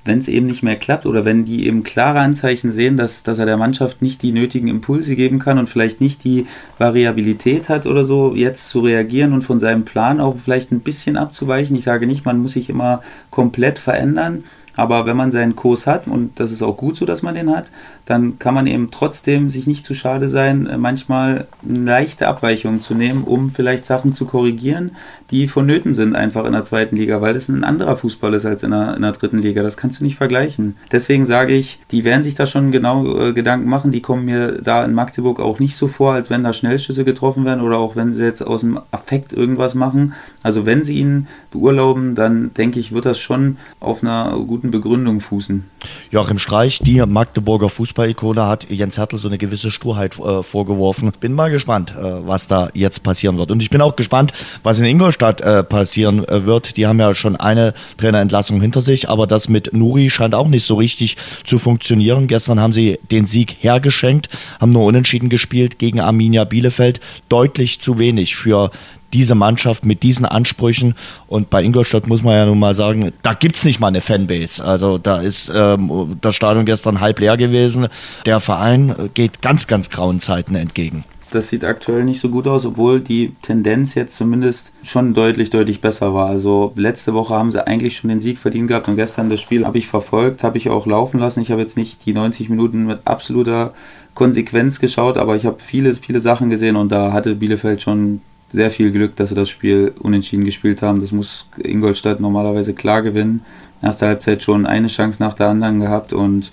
wenn es eben nicht mehr klappt oder wenn die eben klare Anzeichen sehen, dass, dass er der Mannschaft nicht die nötigen Impulse geben kann und vielleicht nicht die Variabilität hat oder so, jetzt zu reagieren und von seinem Plan auch vielleicht ein bisschen abzuweichen. Ich sage nicht, man muss sich immer komplett verändern, aber wenn man seinen Kurs hat, und das ist auch gut so, dass man den hat, dann kann man eben trotzdem sich nicht zu schade sein, äh, manchmal leichte Abweichungen zu nehmen, um vielleicht Sachen zu korrigieren, die vonnöten sind einfach in der zweiten Liga, weil das ein anderer Fußball ist als in der, in der dritten Liga. Das kannst du nicht vergleichen. Deswegen sage ich, die werden sich da schon genau äh, Gedanken machen. Die kommen mir da in Magdeburg auch nicht so vor, als wenn da Schnellschüsse getroffen werden oder auch wenn sie jetzt aus dem Affekt irgendwas machen. Also wenn sie ihn beurlauben, dann denke ich, wird das schon auf einer guten Begründung fußen. Joachim Streich, die Magdeburger Fußball Fußball-Ikone hat Jens Hertel so eine gewisse Sturheit äh, vorgeworfen. Bin mal gespannt, äh, was da jetzt passieren wird. Und ich bin auch gespannt, was in Ingolstadt äh, passieren äh, wird. Die haben ja schon eine Trainerentlassung hinter sich, aber das mit Nuri scheint auch nicht so richtig zu funktionieren. Gestern haben sie den Sieg hergeschenkt, haben nur unentschieden gespielt gegen Arminia Bielefeld. Deutlich zu wenig für diese Mannschaft mit diesen Ansprüchen. Und bei Ingolstadt muss man ja nun mal sagen, da gibt es nicht mal eine Fanbase. Also da ist ähm, das Stadion gestern halb leer gewesen. Der Verein geht ganz, ganz grauen Zeiten entgegen. Das sieht aktuell nicht so gut aus, obwohl die Tendenz jetzt zumindest schon deutlich, deutlich besser war. Also letzte Woche haben sie eigentlich schon den Sieg verdient gehabt und gestern das Spiel habe ich verfolgt, habe ich auch laufen lassen. Ich habe jetzt nicht die 90 Minuten mit absoluter Konsequenz geschaut, aber ich habe viele, viele Sachen gesehen und da hatte Bielefeld schon sehr viel Glück, dass sie das Spiel unentschieden gespielt haben. Das muss Ingolstadt normalerweise klar gewinnen. Erste Halbzeit schon eine Chance nach der anderen gehabt und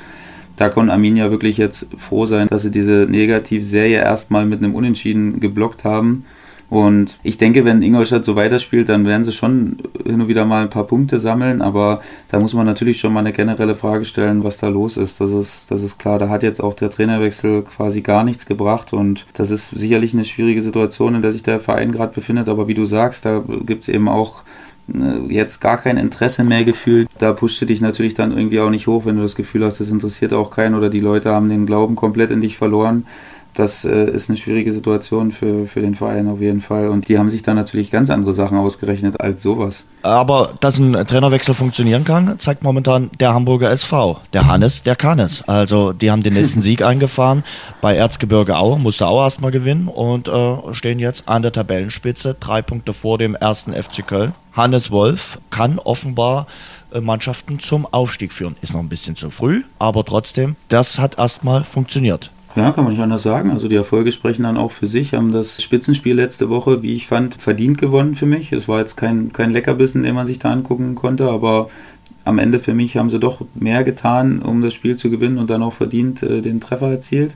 da konnte Arminia wirklich jetzt froh sein, dass sie diese Negativserie erstmal mit einem Unentschieden geblockt haben und ich denke, wenn Ingolstadt so weiterspielt, dann werden sie schon hin und wieder mal ein paar Punkte sammeln, aber da muss man natürlich schon mal eine generelle Frage stellen, was da los ist. Das ist, das ist klar, da hat jetzt auch der Trainerwechsel quasi gar nichts gebracht. Und das ist sicherlich eine schwierige Situation, in der sich der Verein gerade befindet, aber wie du sagst, da gibt es eben auch äh, jetzt gar kein Interesse mehr gefühlt. Da pusht du dich natürlich dann irgendwie auch nicht hoch, wenn du das Gefühl hast, das interessiert auch keinen oder die Leute haben den Glauben komplett in dich verloren das äh, ist eine schwierige Situation für, für den Verein auf jeden Fall. Und die haben sich da natürlich ganz andere Sachen ausgerechnet als sowas. Aber dass ein Trainerwechsel funktionieren kann, zeigt momentan der Hamburger SV. Der Hannes, der kann es. Also die haben den nächsten Sieg eingefahren. Bei Erzgebirge Aue musste Aue erstmal gewinnen und äh, stehen jetzt an der Tabellenspitze, drei Punkte vor dem ersten FC Köln. Hannes Wolf kann offenbar äh, Mannschaften zum Aufstieg führen. Ist noch ein bisschen zu früh, aber trotzdem, das hat erstmal funktioniert. Ja, kann man nicht anders sagen. Also die Erfolge sprechen dann auch für sich, haben das Spitzenspiel letzte Woche, wie ich fand, verdient gewonnen für mich. Es war jetzt kein, kein Leckerbissen, den man sich da angucken konnte, aber am Ende für mich haben sie doch mehr getan, um das Spiel zu gewinnen und dann auch verdient äh, den Treffer erzielt.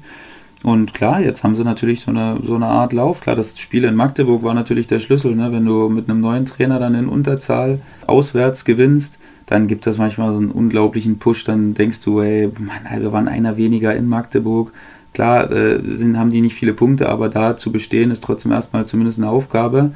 Und klar, jetzt haben sie natürlich so eine, so eine Art Lauf. Klar, das Spiel in Magdeburg war natürlich der Schlüssel. Ne? Wenn du mit einem neuen Trainer dann in Unterzahl auswärts gewinnst, dann gibt das manchmal so einen unglaublichen Push. Dann denkst du, ey, Mann, wir waren einer weniger in Magdeburg. Klar äh, sind, haben die nicht viele Punkte, aber da zu bestehen ist trotzdem erstmal zumindest eine Aufgabe.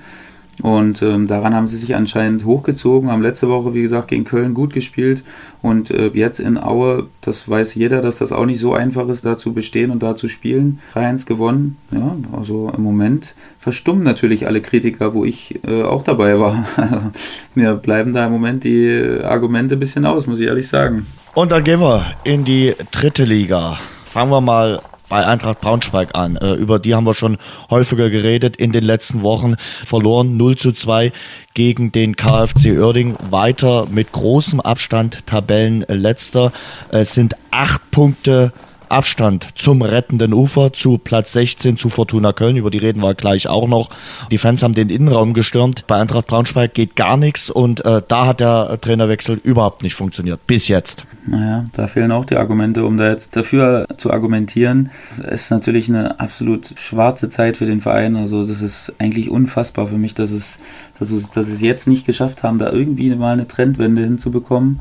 Und ähm, daran haben sie sich anscheinend hochgezogen, haben letzte Woche, wie gesagt, gegen Köln gut gespielt. Und äh, jetzt in Aue, das weiß jeder, dass das auch nicht so einfach ist, da zu bestehen und da zu spielen. 3-1 gewonnen. Ja, also im Moment verstummen natürlich alle Kritiker, wo ich äh, auch dabei war. Mir bleiben da im Moment die Argumente ein bisschen aus, muss ich ehrlich sagen. Und dann gehen wir in die dritte Liga. Fangen wir mal bei Eintracht Braunschweig an. Äh, über die haben wir schon häufiger geredet in den letzten Wochen. Verloren 0 zu 2 gegen den KfC Oerding. Weiter mit großem Abstand Tabellenletzter. Es sind acht Punkte Abstand zum rettenden Ufer, zu Platz 16 zu Fortuna Köln, über die reden wir gleich auch noch. Die Fans haben den Innenraum gestürmt. Bei Eintracht Braunschweig geht gar nichts und äh, da hat der Trainerwechsel überhaupt nicht funktioniert. Bis jetzt. Naja, da fehlen auch die Argumente, um da jetzt dafür zu argumentieren. Es ist natürlich eine absolut schwarze Zeit für den Verein. Also das ist eigentlich unfassbar für mich, dass es, dass, es, dass es jetzt nicht geschafft haben, da irgendwie mal eine Trendwende hinzubekommen.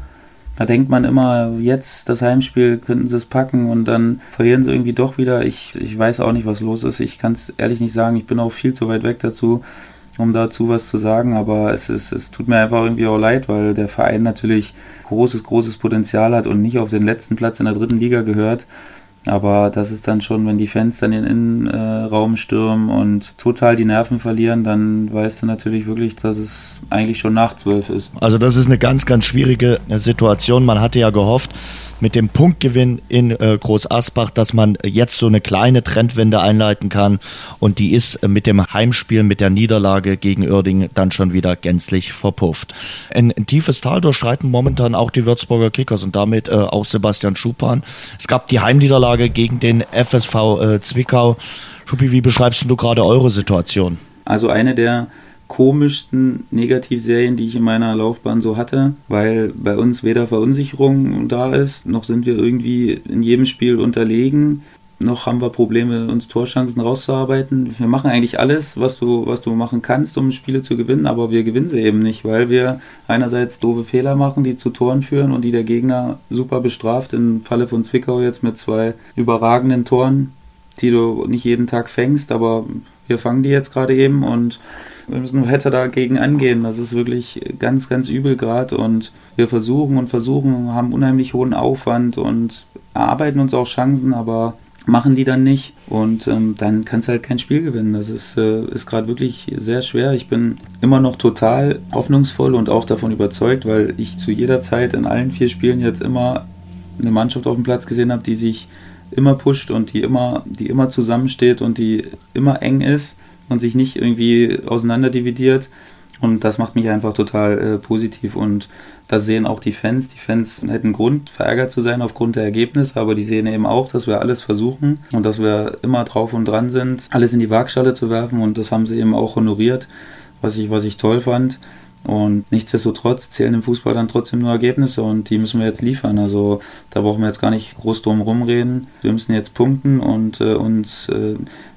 Da denkt man immer, jetzt das Heimspiel könnten sie es packen und dann verlieren sie irgendwie doch wieder. Ich, ich weiß auch nicht, was los ist. Ich kann es ehrlich nicht sagen. Ich bin auch viel zu weit weg dazu, um dazu was zu sagen. Aber es, ist, es tut mir einfach irgendwie auch leid, weil der Verein natürlich großes, großes Potenzial hat und nicht auf den letzten Platz in der dritten Liga gehört. Aber das ist dann schon, wenn die Fans dann in den Innenraum stürmen und total die Nerven verlieren, dann weißt du natürlich wirklich, dass es eigentlich schon nach zwölf ist. Also das ist eine ganz, ganz schwierige Situation. Man hatte ja gehofft, mit dem Punktgewinn in äh, Groß Asbach, dass man jetzt so eine kleine Trendwende einleiten kann. Und die ist mit dem Heimspiel, mit der Niederlage gegen Oerding dann schon wieder gänzlich verpufft. Ein, ein tiefes Tal durchschreiten momentan auch die Würzburger Kickers und damit äh, auch Sebastian Schupan. Es gab die Heimniederlage gegen den FSV äh, Zwickau. Schuppi, wie beschreibst du gerade eure Situation? Also eine der komischsten Negativserien, die ich in meiner Laufbahn so hatte, weil bei uns weder Verunsicherung da ist, noch sind wir irgendwie in jedem Spiel unterlegen, noch haben wir Probleme, uns Torchancen rauszuarbeiten. Wir machen eigentlich alles, was du, was du machen kannst, um Spiele zu gewinnen, aber wir gewinnen sie eben nicht, weil wir einerseits doofe Fehler machen, die zu Toren führen und die der Gegner super bestraft. Im Falle von Zwickau jetzt mit zwei überragenden Toren, die du nicht jeden Tag fängst, aber wir fangen die jetzt gerade eben und wir müssen weiter dagegen angehen. Das ist wirklich ganz, ganz übel gerade und wir versuchen und versuchen, haben unheimlich hohen Aufwand und erarbeiten uns auch Chancen, aber machen die dann nicht und ähm, dann kannst du halt kein Spiel gewinnen. Das ist, äh, ist gerade wirklich sehr schwer. Ich bin immer noch total hoffnungsvoll und auch davon überzeugt, weil ich zu jeder Zeit in allen vier Spielen jetzt immer eine Mannschaft auf dem Platz gesehen habe, die sich immer pusht und die immer, die immer zusammensteht und die immer eng ist und sich nicht irgendwie auseinanderdividiert. Und das macht mich einfach total äh, positiv und das sehen auch die Fans. Die Fans hätten Grund, verärgert zu sein aufgrund der Ergebnisse, aber die sehen eben auch, dass wir alles versuchen und dass wir immer drauf und dran sind, alles in die Waagschale zu werfen und das haben sie eben auch honoriert, was ich, was ich toll fand. Und nichtsdestotrotz zählen im Fußball dann trotzdem nur Ergebnisse und die müssen wir jetzt liefern. Also da brauchen wir jetzt gar nicht groß drum rumreden. Wir müssen jetzt punkten und äh, uns äh,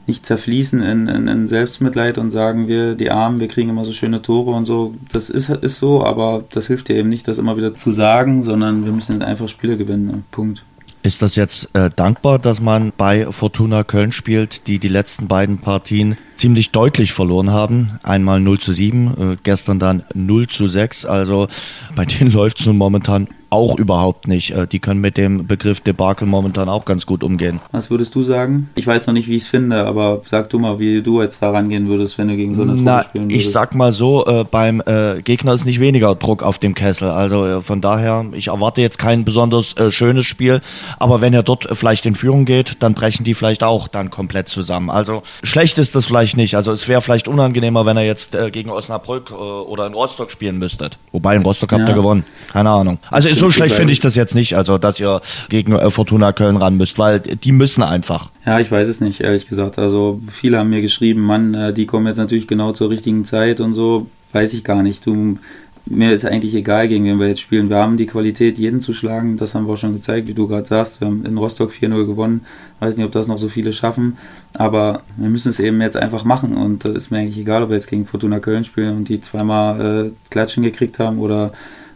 nicht zerfließen in, in, in, Selbstmitleid und sagen wir, die Armen, wir kriegen immer so schöne Tore und so. Das ist, ist so, aber das hilft dir eben nicht, das immer wieder zu sagen, sondern wir müssen einfach Spiele gewinnen. Ne? Punkt. Ist das jetzt äh, dankbar, dass man bei Fortuna Köln spielt, die die letzten beiden Partien ziemlich deutlich verloren haben? Einmal 0 zu 7, äh, gestern dann 0 zu 6. Also bei denen läuft es nun momentan auch überhaupt nicht. Äh, die können mit dem Begriff Debakel momentan auch ganz gut umgehen. Was würdest du sagen? Ich weiß noch nicht, wie ich es finde, aber sag du mal, wie du jetzt da rangehen würdest, wenn du gegen so eine Truppe Na, spielen würdest. ich sag mal so, äh, beim äh, Gegner ist nicht weniger Druck auf dem Kessel. Also äh, von daher, ich erwarte jetzt kein besonders äh, schönes Spiel, aber wenn er dort vielleicht in Führung geht, dann brechen die vielleicht auch dann komplett zusammen. Also schlecht ist das vielleicht nicht. Also es wäre vielleicht unangenehmer, wenn er jetzt äh, gegen Osnabrück oder in Rostock spielen müsstet. Wobei in Rostock habt Ja. ihr gewonnen. Keine Ahnung. Also stimmt, so schlecht finde ich das jetzt nicht, also dass ihr gegen äh, Fortuna Köln ran müsst, weil die müssen einfach. Ja, ich weiß es nicht, ehrlich gesagt. Also viele haben mir geschrieben, Mann, äh, die kommen jetzt natürlich genau zur richtigen Zeit und so. Weiß ich gar nicht. Du, mir ist eigentlich egal, gegen wen wir jetzt spielen. Wir haben die Qualität, jeden zu schlagen. Das haben wir auch schon gezeigt, wie du gerade sagst. Wir haben in Rostock 4-0 gewonnen. Weiß nicht, ob das noch so viele schaffen. Aber wir müssen es eben jetzt einfach machen. Und das ist mir eigentlich egal, ob wir jetzt gegen Fortuna Köln spielen und die zweimal äh, Klatschen gekriegt haben oder,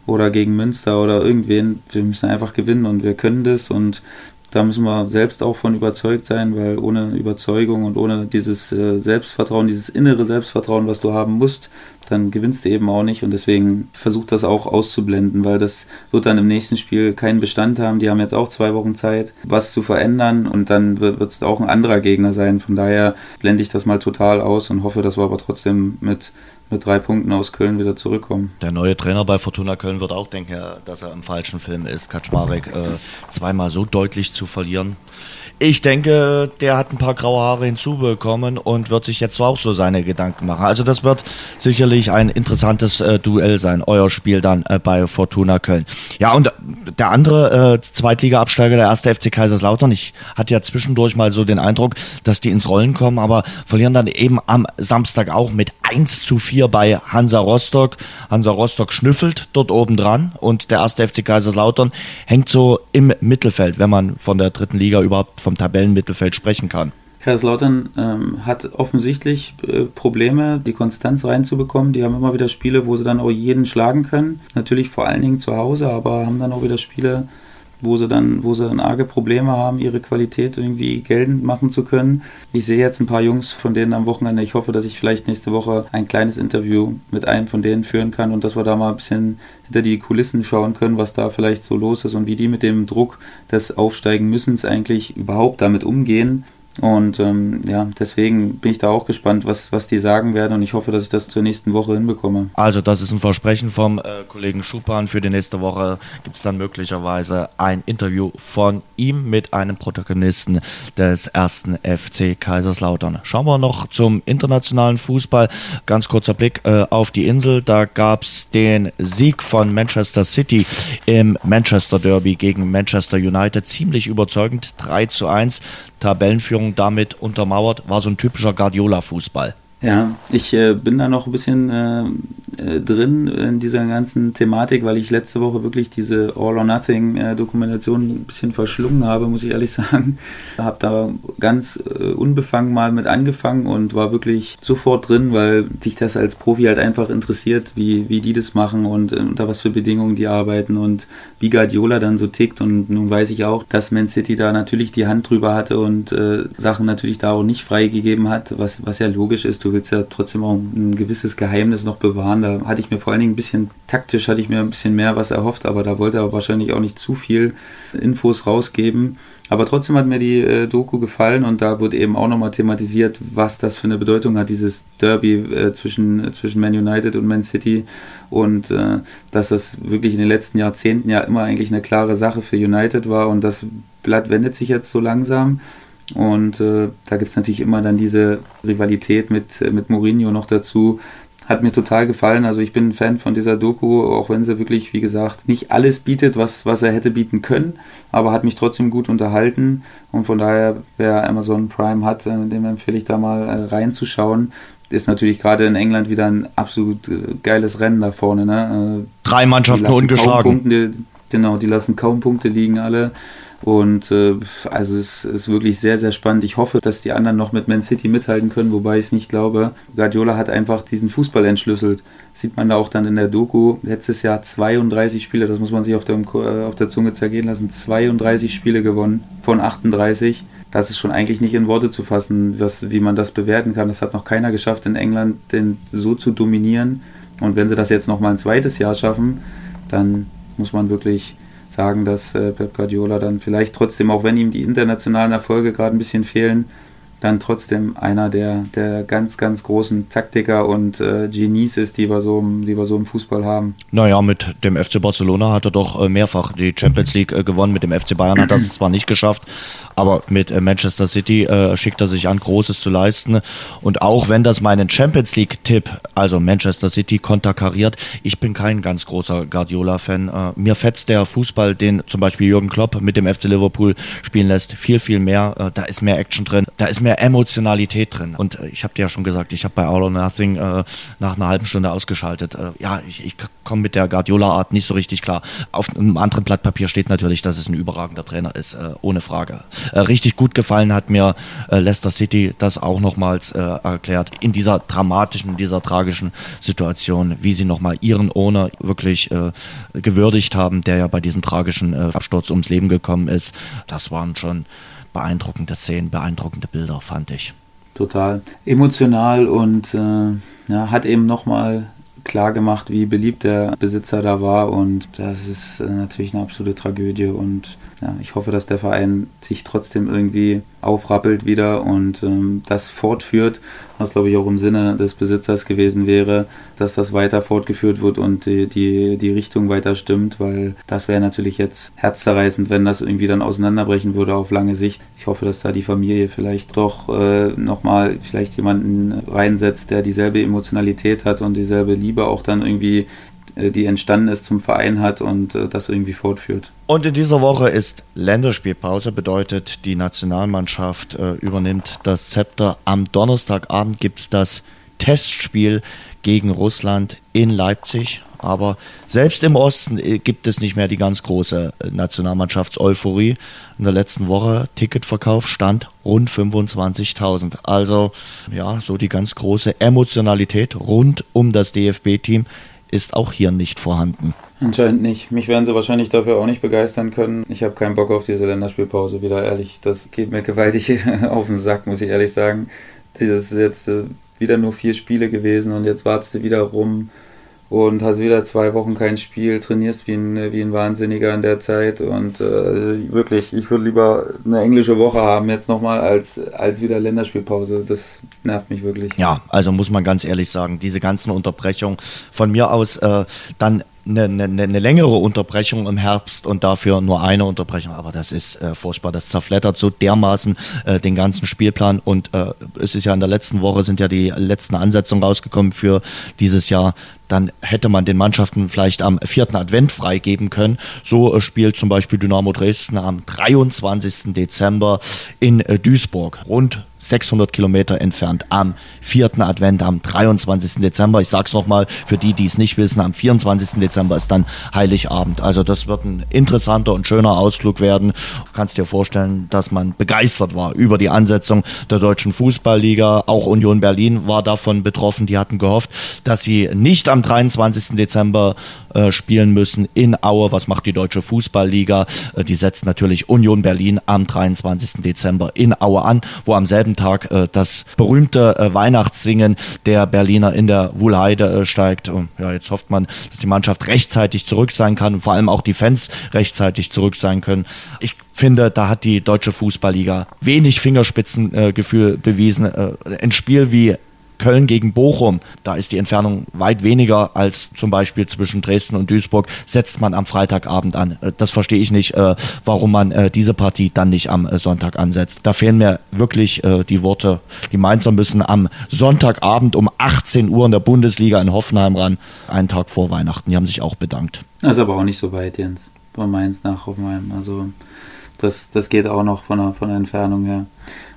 oder gegen Münster oder irgendwen. Wir müssen einfach gewinnen und wir können das. Und da müssen wir selbst auch von überzeugt sein, weil ohne Überzeugung und ohne dieses äh, Selbstvertrauen, dieses innere Selbstvertrauen, was du haben musst, dann gewinnst du eben auch nicht und deswegen versuch das auch auszublenden, weil das wird dann im nächsten Spiel keinen Bestand haben. Die haben jetzt auch zwei Wochen Zeit, was zu verändern und dann wird es auch ein anderer Gegner sein. Von daher blende ich das mal total aus und hoffe, dass wir aber trotzdem mit, mit drei Punkten aus Köln wieder zurückkommen. Der neue Trainer bei Fortuna Köln wird auch denken, dass er im falschen Film ist, Kaczmarek äh, zweimal so deutlich zu verlieren. Ich denke, der hat ein paar graue Haare hinzubekommen und wird sich jetzt auch so seine Gedanken machen. Also das wird sicherlich ein interessantes äh, Duell sein, euer Spiel dann äh, bei Fortuna Köln. Ja, und der andere äh, Zweitliga-Absteiger, der erste FC Kaiserslautern, ich hatte ja zwischendurch mal so den Eindruck, dass die ins Rollen kommen, aber verlieren dann eben am Samstag auch mit 1 zu 4 bei Hansa Rostock. Hansa Rostock schnüffelt dort oben dran und der erste FC Kaiserslautern hängt so im Mittelfeld, wenn man von der dritten Liga überhaupt vom Tabellenmittelfeld sprechen kann. Kaiserslautern ähm, hat offensichtlich äh, Probleme, die Konstanz reinzubekommen. Die haben immer wieder Spiele, wo sie dann auch jeden schlagen können. Natürlich vor allen Dingen zu Hause, aber haben dann auch wieder Spiele, wo sie dann, wo sie dann arge Probleme haben, ihre Qualität irgendwie geltend machen zu können. Ich sehe jetzt ein paar Jungs von denen am Wochenende. Ich hoffe, dass ich vielleicht nächste Woche ein kleines Interview mit einem von denen führen kann und dass wir da mal ein bisschen hinter die Kulissen schauen können, was da vielleicht so los ist und wie die mit dem Druck des Aufsteigen müssens eigentlich überhaupt damit umgehen. Und ähm, ja, deswegen bin ich da auch gespannt, was, was die sagen werden und ich hoffe, dass ich das zur nächsten Woche hinbekomme. Also das ist ein Versprechen vom äh, Kollegen Schupan. Für die nächste Woche gibt es dann möglicherweise ein Interview von ihm mit einem Protagonisten des ersten FC Kaiserslautern. Schauen wir noch zum internationalen Fußball. Ganz kurzer Blick äh, auf die Insel. Da gab es den Sieg von Manchester City im Manchester Derby gegen Manchester United. Ziemlich überzeugend. 3 zu 1. Tabellenführung damit untermauert. War so ein typischer Guardiola-Fußball. Ja, ich äh, bin da noch ein bisschen äh, äh, drin in dieser ganzen Thematik, weil ich letzte Woche wirklich diese All or Nothing äh, Dokumentation ein bisschen verschlungen habe, muss ich ehrlich sagen. Habe da ganz äh, unbefangen mal mit angefangen und war wirklich sofort drin, weil dich das als Profi halt einfach interessiert, wie, wie die das machen und unter was für Bedingungen die arbeiten und wie Guardiola dann so tickt. Und nun weiß ich auch, dass Man City da natürlich die Hand drüber hatte und äh, Sachen natürlich da auch nicht freigegeben hat, was, was ja logisch ist. Du willst ja trotzdem auch ein gewisses Geheimnis noch bewahren. Da hatte ich mir vor allen Dingen ein bisschen taktisch, hatte ich mir ein bisschen mehr was erhofft, aber da wollte er wahrscheinlich auch nicht zu viel Infos rausgeben. Aber trotzdem hat mir die äh, Doku gefallen und da wurde eben auch nochmal thematisiert, was das für eine Bedeutung hat, dieses Derby äh, zwischen, äh, zwischen Man United und Man City und äh, dass das wirklich in den letzten Jahrzehnten ja immer eigentlich eine klare Sache für United war und das Blatt wendet sich jetzt so langsam. Und äh, da gibt es natürlich immer dann diese Rivalität mit, äh, mit Mourinho noch dazu. Hat mir total gefallen. Also ich bin ein Fan von dieser Doku, auch wenn sie wirklich, wie gesagt, nicht alles bietet, was, was er hätte bieten können, aber hat mich trotzdem gut unterhalten. Und von daher, wer Amazon Prime hat, äh, dem empfehle ich da mal äh, reinzuschauen. Ist natürlich gerade in England wieder ein absolut geiles Rennen da vorne. Ne? Drei Mannschaften ungeschlagen. Punkte, genau, die lassen kaum Punkte liegen alle. Und äh, also es ist wirklich sehr, sehr spannend. Ich hoffe, dass die anderen noch mit Man City mithalten können, wobei ich es nicht glaube. Guardiola hat einfach diesen Fußball entschlüsselt. Sieht man da auch dann in der Doku. Letztes Jahr 32 Spiele, das muss man sich auf der, äh, auf der Zunge zergehen lassen. 32 Spiele gewonnen von 38. Das ist schon eigentlich nicht in Worte zu fassen, was, wie man das bewerten kann. Das hat noch keiner geschafft in England, den so zu dominieren. Und wenn sie das jetzt noch mal ein zweites Jahr schaffen, dann muss man wirklich sagen, dass äh, Pep Guardiola dann vielleicht trotzdem, auch wenn ihm die internationalen Erfolge gerade ein bisschen fehlen, dann trotzdem einer der, der ganz, ganz großen Taktiker und äh, Genies ist, die wir, so, die wir so im Fußball haben. Naja, mit dem FC Barcelona hat er doch äh, mehrfach die Champions League äh, gewonnen. Mit dem FC Bayern hat er es zwar nicht geschafft, aber mit äh, Manchester City äh, schickt er sich an, Großes zu leisten. Und auch wenn das meinen Champions League-Tipp, also Manchester City, konterkariert, ich bin kein ganz großer Guardiola-Fan. Äh, mir fetzt der Fußball, den zum Beispiel Jürgen Klopp mit dem FC Liverpool spielen lässt, viel, viel mehr. da ist mehr Action drin, da ist mehr Emotionalität drin. Und ich habe dir ja schon gesagt, ich habe bei All or Nothing nach einer halben Stunde ausgeschaltet. ja, ich, ich komme mit der Guardiola-Art nicht so richtig klar. Auf einem anderen Blatt Papier steht natürlich, dass es ein überragender Trainer ist, ohne Frage. Äh, richtig gut gefallen hat mir äh, Leicester City das auch nochmals äh, erklärt. In dieser dramatischen, in dieser tragischen Situation, wie sie nochmal ihren Owner wirklich äh, gewürdigt haben, der ja bei diesem tragischen äh, Absturz ums Leben gekommen ist. Das waren schon beeindruckende Szenen, beeindruckende Bilder, fand ich. Total. Emotional und äh, ja, hat eben nochmal klar gemacht, wie beliebt der Besitzer da war. Und das ist äh, natürlich eine absolute Tragödie. Und ja, ich hoffe, dass der Verein sich trotzdem irgendwie aufrappelt wieder und ähm, das fortführt, was glaube ich auch im Sinne des Besitzers gewesen wäre, dass das weiter fortgeführt wird und die, die, die Richtung weiter stimmt, weil das wäre natürlich jetzt herzzerreißend, wenn das irgendwie dann auseinanderbrechen würde auf lange Sicht. Ich hoffe, dass da die Familie vielleicht doch äh, nochmal vielleicht jemanden reinsetzt, der dieselbe Emotionalität hat und dieselbe Liebe auch dann irgendwie die entstanden ist, zum Verein hat und äh, das irgendwie fortführt. Und in dieser Woche ist Länderspielpause, bedeutet, die Nationalmannschaft äh, übernimmt das Zepter. Am Donnerstagabend gibt es das Testspiel gegen Russland in Leipzig. Aber selbst im Osten äh, gibt es nicht mehr die ganz große äh, Nationalmannschafts-Euphorie. In der letzten Woche Ticketverkauf stand rund 25.000. Also ja, so die ganz große Emotionalität rund um das DFB-Team ist auch hier nicht vorhanden. Anscheinend nicht. Mich werden sie wahrscheinlich dafür auch nicht begeistern können. Ich habe keinen Bock auf diese Länderspielpause wieder, ehrlich. Das geht mir gewaltig auf den Sack, muss ich ehrlich sagen. Das ist jetzt äh, wieder nur vier Spiele gewesen und jetzt wartest du wieder rum und hast wieder zwei Wochen kein Spiel, trainierst wie ein, wie ein Wahnsinniger in der Zeit und äh, wirklich, ich würde lieber eine englische Woche haben jetzt nochmal als, als wieder Länderspielpause. Das nervt mich wirklich. Ja, also muss man ganz ehrlich sagen, diese ganzen Unterbrechungen von mir aus äh, dann eine, eine, eine längere Unterbrechung im Herbst und dafür nur eine Unterbrechung. Aber das ist äh, furchtbar. Das zerflettert so dermaßen äh, den ganzen Spielplan. Und äh, es ist ja in der letzten Woche sind ja die letzten Ansetzungen rausgekommen für dieses Jahr. Dann hätte man den Mannschaften vielleicht am vierten Advent freigeben können. So äh, spielt zum Beispiel Dynamo Dresden am 23. Dezember in äh, Duisburg. Rund 600 Kilometer entfernt am vierten Advent am 23. Dezember. Ich sage es nochmal für die, die es nicht wissen, am 24. Dezember ist dann Heiligabend. Also das wird ein interessanter und schöner Ausflug werden. Du kannst dir vorstellen, dass man begeistert war über die Ansetzung der deutschen Fußballliga. Auch Union Berlin war davon betroffen. Die hatten gehofft, dass sie nicht am 23. Dezember äh, spielen müssen in Aue. Was macht die deutsche Fußballliga? Äh, die setzt natürlich Union Berlin am 23. Dezember in Aue an, wo am selben Tag äh, das berühmte äh, Weihnachtssingen der Berliner in der Wuhlheide äh, steigt. Und ja, jetzt hofft man, dass die Mannschaft rechtzeitig zurück sein kann und vor allem auch die Fans rechtzeitig zurück sein können. Ich finde, da hat die deutsche Fußballliga wenig Fingerspitzengefühl bewiesen. ein Spiel wie Köln gegen Bochum, da ist die Entfernung weit weniger als zum Beispiel zwischen Dresden und Duisburg, setzt man am Freitagabend an. Äh, das verstehe ich nicht, äh, warum man äh, diese Partie dann nicht am Sonntag ansetzt. Da fehlen mir wirklich die Worte. Die Mainzer müssen am Sonntagabend um 18 Uhr in der Bundesliga in Hoffenheim ran, einen Tag vor Weihnachten. Die haben sich auch bedankt. Das ist aber auch nicht so weit, Jens, von Mainz nach Hoffenheim. Also das, das geht auch noch von der, von der Entfernung her.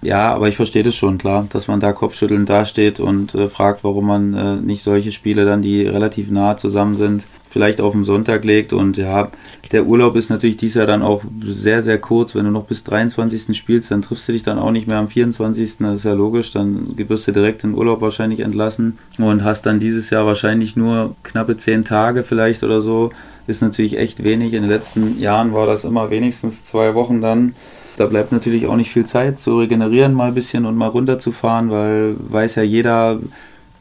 Ja, aber ich verstehe das schon, klar, dass man da kopfschüttelnd dasteht und äh, fragt, warum man äh, nicht solche Spiele dann, die relativ nah zusammen sind, vielleicht auf den Sonntag legt. Und ja, der Urlaub ist natürlich dies Jahr dann auch sehr, sehr kurz. Wenn du noch bis 23. spielst, dann triffst du dich dann auch nicht mehr am 24. Das ist ja logisch. Dann wirst du direkt in Urlaub wahrscheinlich entlassen und hast dann dieses Jahr wahrscheinlich nur knappe zehn Tage vielleicht oder so. Ist natürlich echt wenig. In den letzten Jahren war das immer wenigstens zwei Wochen dann. Da bleibt natürlich auch nicht viel Zeit zu regenerieren mal ein bisschen und mal runterzufahren, weil weiß ja jeder,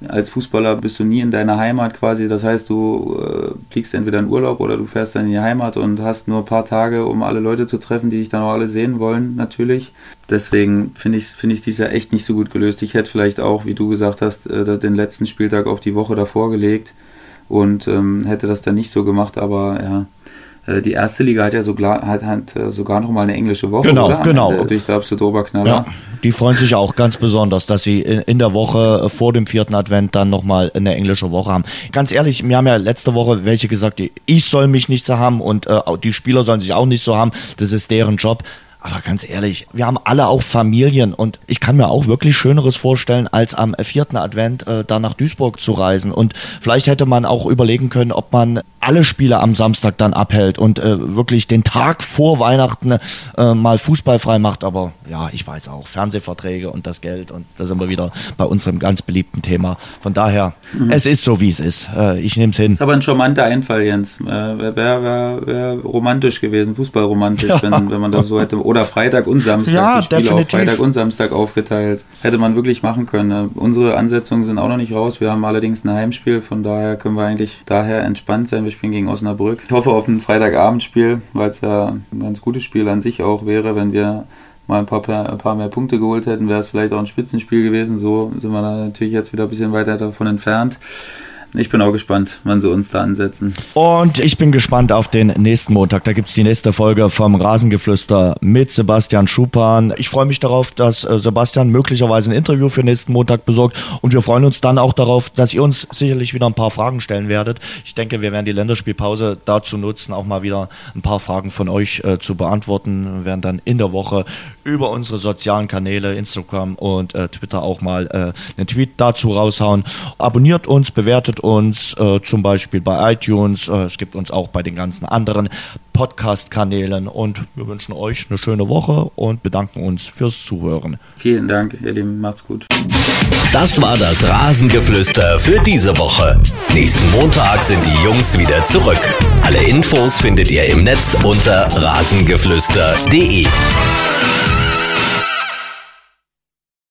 als Fußballer bist du nie in deiner Heimat quasi. Das heißt, du äh, fliegst entweder in Urlaub oder du fährst dann in die Heimat und hast nur ein paar Tage, um alle Leute zu treffen, die dich dann auch alle sehen wollen, natürlich. Deswegen finde ich es find ich dies Jahr echt nicht so gut gelöst. Ich hätte vielleicht auch, wie du gesagt hast, äh, den letzten Spieltag auf die Woche davor gelegt und ähm, hätte das dann nicht so gemacht, aber ja die erste Liga hat ja sogar, hat, hat äh, sogar noch mal eine englische Woche. Genau, oder? genau. Durch der absolute Oberknaller. Ja, die freuen sich auch ganz besonders, dass sie in der Woche vor dem vierten Advent dann nochmal eine englische Woche haben. Ganz ehrlich, mir haben ja letzte Woche welche gesagt, ich soll mich nicht so haben und äh, die Spieler sollen sich auch nicht so haben. Das ist deren Job. Aber ganz ehrlich, wir haben alle auch Familien und ich kann mir auch wirklich Schöneres vorstellen, als am vierten Advent äh, da nach Duisburg zu reisen. Und vielleicht hätte man auch überlegen können, ob man alle Spiele am Samstag dann abhält und äh, wirklich den Tag vor Weihnachten äh, mal fußballfrei macht. Aber ja, ich weiß auch, Fernsehverträge und das Geld und da sind wir wieder bei unserem ganz beliebten Thema. Von daher, mhm. es ist so, wie es ist. Äh, ich nehme es hin. Das ist aber ein charmanter Einfall, Jens. Äh, Wäre wär, wär romantisch gewesen, fußballromantisch, ja. wenn, wenn man das so hätte oder Freitag und Samstag, ja, die Spiele definitiv. auf Freitag und Samstag aufgeteilt. Hätte man wirklich machen können. Unsere Ansetzungen sind auch noch nicht raus. Wir haben allerdings ein Heimspiel, von daher können wir eigentlich daher entspannt sein. Wir spielen gegen Osnabrück. Ich hoffe auf ein Freitagabendspiel, weil es ja ein ganz gutes Spiel an sich auch wäre, wenn wir mal ein paar, ein paar mehr Punkte geholt hätten, wäre es vielleicht auch ein Spitzenspiel gewesen. So sind wir natürlich jetzt wieder ein bisschen weiter davon entfernt. Ich bin auch gespannt, wann sie uns da ansetzen. Und ich bin gespannt auf den nächsten Montag. Da gibt es die nächste Folge vom Rasengeflüster mit Sebastian Schupan. Ich freue mich darauf, dass äh, Sebastian möglicherweise ein Interview für nächsten Montag besorgt. Und wir freuen uns dann auch darauf, dass ihr uns sicherlich wieder ein paar Fragen stellen werdet. Ich denke, wir werden die Länderspielpause dazu nutzen, auch mal wieder ein paar Fragen von euch äh, zu beantworten. Wir werden dann in der Woche über unsere sozialen Kanäle, Instagram und äh, Twitter auch mal äh, einen Tweet dazu raushauen. Abonniert uns, bewertet uns äh, zum Beispiel bei iTunes. Äh, es gibt uns auch bei den ganzen anderen Podcast-Kanälen und wir wünschen euch eine schöne Woche und bedanken uns fürs Zuhören. Vielen Dank, ihr Lieben. Macht's gut. Das war das Rasengeflüster für diese Woche. Nächsten Montag sind die Jungs wieder zurück. Alle Infos findet ihr im Netz unter rasengeflüster.de.